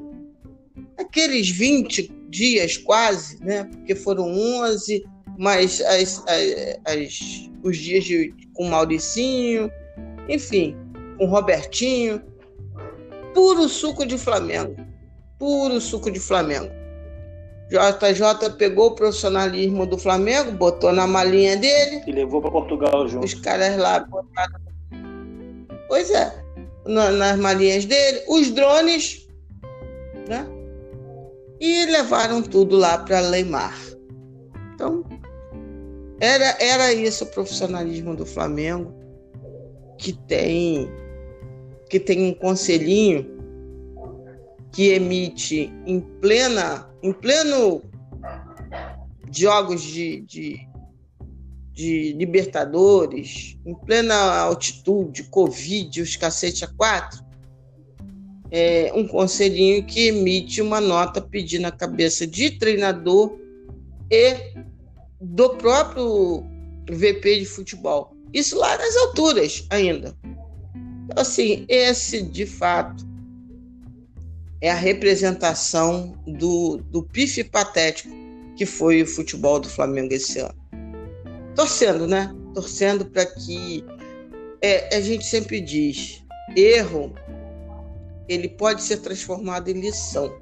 S1: aqueles 20 dias quase, né? Porque foram 11, mas as, as, as, os dias de, com Mauricinho, enfim, com Robertinho. Puro suco de Flamengo. Puro suco de Flamengo. JJ pegou o profissionalismo do Flamengo, botou na malinha dele.
S2: E levou para Portugal junto.
S1: Os caras lá botaram. Pois é, nas malinhas dele. Os drones, né? E levaram tudo lá para Leimar. Então, era, era isso o profissionalismo do Flamengo, que tem, que tem um conselhinho que emite em plena em pleno jogos de, de, de, Libertadores, em plena altitude, Covid, os cacete a quatro, é um conselhinho que emite uma nota pedindo a cabeça de treinador e do próprio VP de futebol. Isso lá nas alturas ainda. Então, assim, esse de fato é a representação do, do pife patético que foi o futebol do Flamengo esse ano. Torcendo, né? Torcendo para que. É, a gente sempre diz: erro ele pode ser transformado em lição.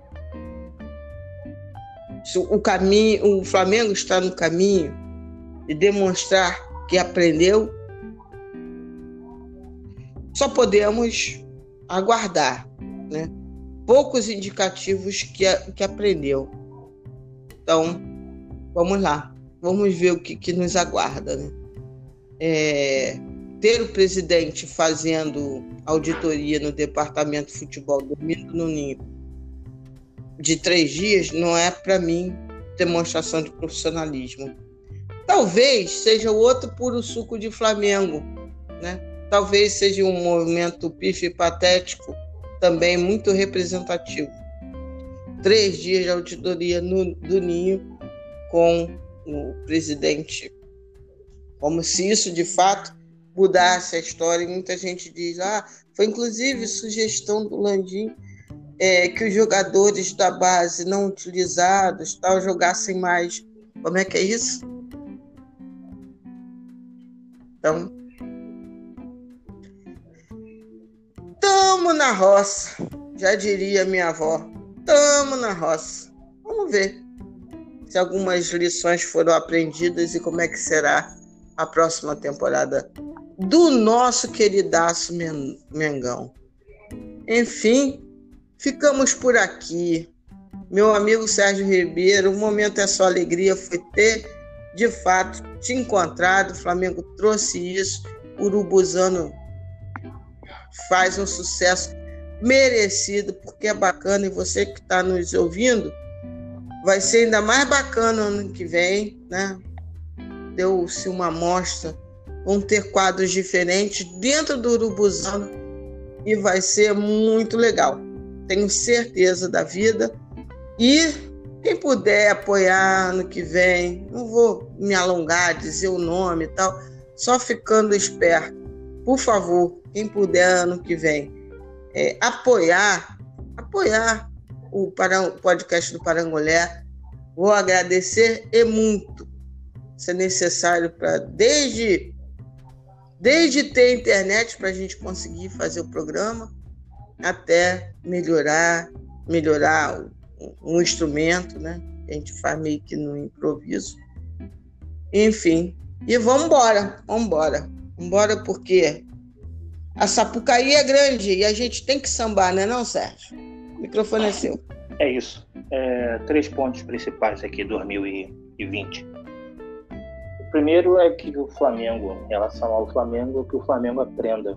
S1: Se o caminho, o Flamengo está no caminho de demonstrar que aprendeu, só podemos aguardar, né? Poucos indicativos que, que aprendeu. Então, vamos lá. vamos ver o que, que nos aguarda. Né? É, ter o presidente fazendo auditoria no departamento de futebol, dormindo no ninho, de três dias, não é, para mim, demonstração de profissionalismo. Talvez seja outro puro suco de Flamengo, né? Talvez seja um movimento pife patético, também muito representativo. Três dias de auditoria no, do Ninho com o presidente, como se isso de fato mudasse a história. E muita gente diz: ah, foi inclusive sugestão do Landim é, que os jogadores da base não utilizados tal jogassem mais. Como é que é isso? Então, tamo na roça, já diria minha avó. Tamo na roça. Vamos ver se algumas lições foram aprendidas e como é que será a próxima temporada do nosso queridaço Mengão. Enfim, ficamos por aqui. Meu amigo Sérgio Ribeiro, o momento é só alegria foi ter de fato te encontrado. O Flamengo trouxe isso. O Urubuzano faz um sucesso merecido, porque é bacana e você que está nos ouvindo vai ser ainda mais bacana ano que vem, né? Deu-se uma amostra, vão ter quadros diferentes dentro do Urubuzano e vai ser muito legal. Tenho certeza da vida. E quem puder apoiar ano que vem, não vou me alongar, dizer o nome e tal, só ficando esperto. Por favor, quem puder ano que vem é, apoiar, apoiar o podcast do Parangolé, vou agradecer e muito. Isso é necessário para desde desde ter internet para a gente conseguir fazer o programa até melhorar melhorar um instrumento, né? A gente faz meio que no improviso. Enfim, e vamos embora, vamos embora. Vamos embora porque a Sapucaí é grande e a gente tem que sambar, né, não, Sérgio? O microfone é seu.
S2: É isso. É, três pontos principais aqui 2020. O primeiro é que o Flamengo, em relação ao Flamengo, que o Flamengo aprenda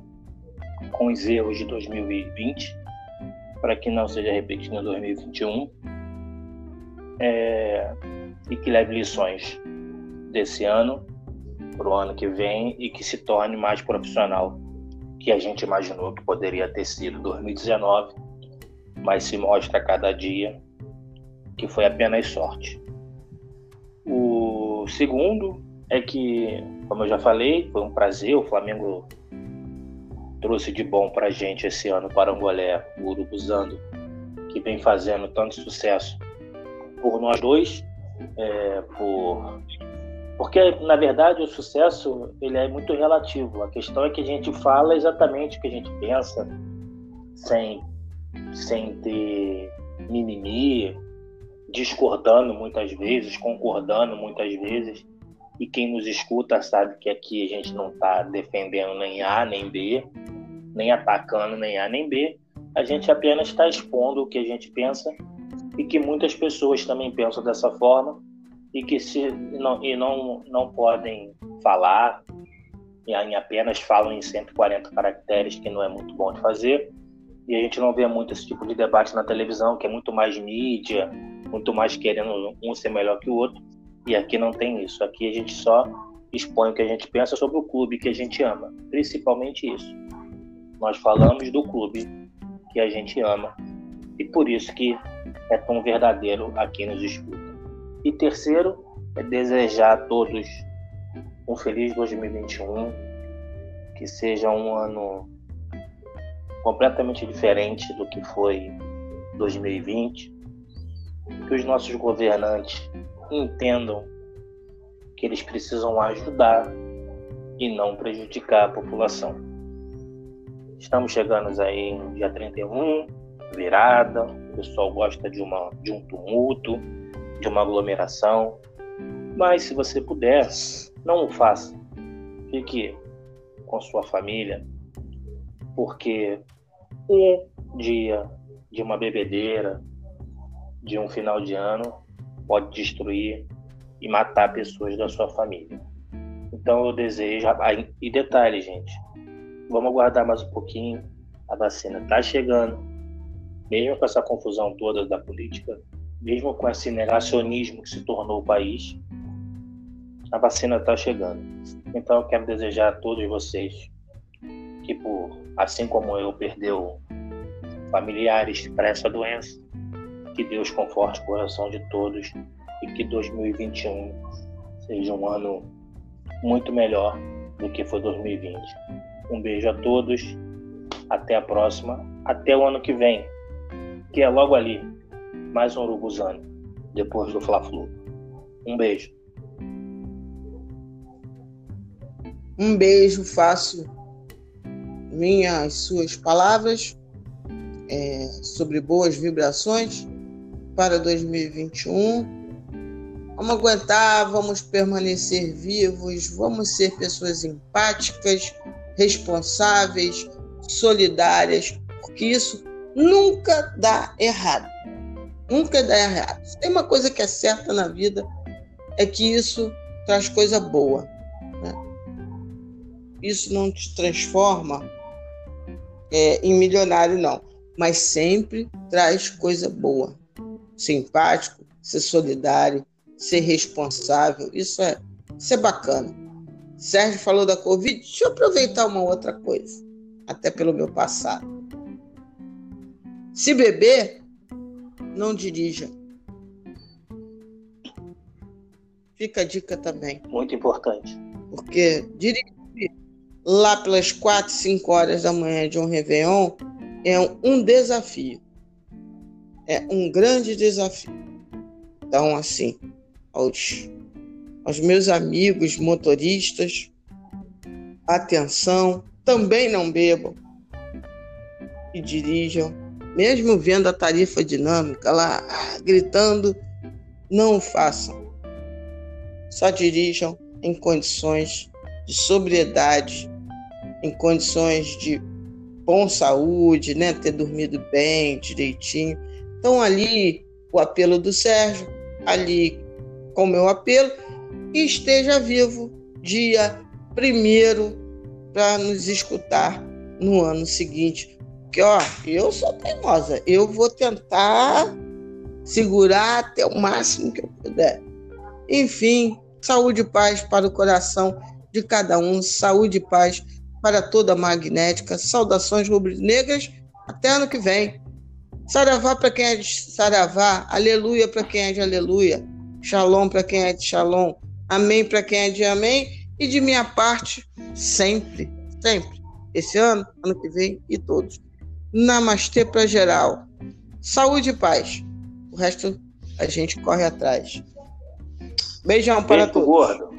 S2: com os erros de 2020 para que não seja repetido em 2021 é, e que leve lições desse ano para o ano que vem e que se torne mais profissional que a gente imaginou que poderia ter sido 2019, mas se mostra a cada dia que foi apenas sorte. O segundo é que, como eu já falei, foi um prazer. O Flamengo trouxe de bom para a gente esse ano para Angolé, o Urubuzando, que vem fazendo tanto sucesso por nós dois, é, por porque, na verdade, o sucesso ele é muito relativo. A questão é que a gente fala exatamente o que a gente pensa, sem, sem ter mimimi, discordando muitas vezes, concordando muitas vezes. E quem nos escuta sabe que aqui a gente não está defendendo nem A nem B, nem atacando nem A nem B. A gente apenas está expondo o que a gente pensa e que muitas pessoas também pensam dessa forma e que se não, e não, não podem falar e apenas falam em 140 caracteres, que não é muito bom de fazer. E a gente não vê muito esse tipo de debate na televisão, que é muito mais mídia, muito mais querendo um ser melhor que o outro. E aqui não tem isso. Aqui a gente só expõe o que a gente pensa sobre o clube que a gente ama, principalmente isso. Nós falamos do clube que a gente ama e por isso que é tão verdadeiro aqui nos escuta. E terceiro, é desejar a todos um feliz 2021, que seja um ano completamente diferente do que foi 2020, que os nossos governantes entendam que eles precisam ajudar e não prejudicar a população. Estamos chegando aí no dia 31, virada, o pessoal gosta de, uma, de um tumulto, de uma aglomeração. Mas se você puder, não o faça. Fique com sua família, porque um dia de uma bebedeira, de um final de ano, pode destruir e matar pessoas da sua família. Então eu desejo. E detalhe, gente, vamos aguardar mais um pouquinho. A vacina está chegando, mesmo com essa confusão toda da política, mesmo com esse negacionismo que se tornou o país, a vacina está chegando. Então eu quero desejar a todos vocês que, por, assim como eu, perdeu familiares para essa doença, que Deus conforte o coração de todos e que 2021 seja um ano muito melhor do que foi 2020. Um beijo a todos, até a próxima, até o ano que vem, que é logo ali, mais um Urubuzano, depois do Fla-Flu. Um beijo.
S1: Um beijo, faço minhas suas palavras é, sobre boas vibrações para 2021. Vamos aguentar, vamos permanecer vivos, vamos ser pessoas empáticas, responsáveis, solidárias, porque isso nunca dá errado. Nunca dá errado. Se tem uma coisa que é certa na vida, é que isso traz coisa boa isso não te transforma é, em milionário, não. Mas sempre traz coisa boa. Ser empático, ser solidário, ser responsável. Isso é, isso é bacana. Sérgio falou da Covid. Deixa eu aproveitar uma outra coisa, até pelo meu passado. Se beber, não dirija. Fica a dica também.
S2: Muito importante.
S1: Porque dirigir lá pelas 4, 5 horas da manhã de um Réveillon é um desafio. É um grande desafio. Então, assim, aos, aos meus amigos motoristas, atenção, também não bebam e dirijam, mesmo vendo a tarifa dinâmica lá gritando, não façam. Só dirijam em condições de sobriedade em condições de bom saúde, né, ter dormido bem, direitinho. Então ali o apelo do Sérgio, ali com o meu apelo, e esteja vivo dia primeiro para nos escutar no ano seguinte. Porque, ó, eu sou teimosa, eu vou tentar segurar até o máximo que eu puder. Enfim, saúde e paz para o coração de cada um, saúde e paz para toda a magnética. Saudações rubro-negras. Até ano que vem. Saravá para quem é de Saravá. Aleluia para quem é de Aleluia. Shalom para quem é de Shalom. Amém para quem é de Amém. E de minha parte, sempre, sempre. Esse ano, ano que vem e todos. Namastê para geral. Saúde e paz. O resto a gente corre atrás. Beijão para todos. Gordo.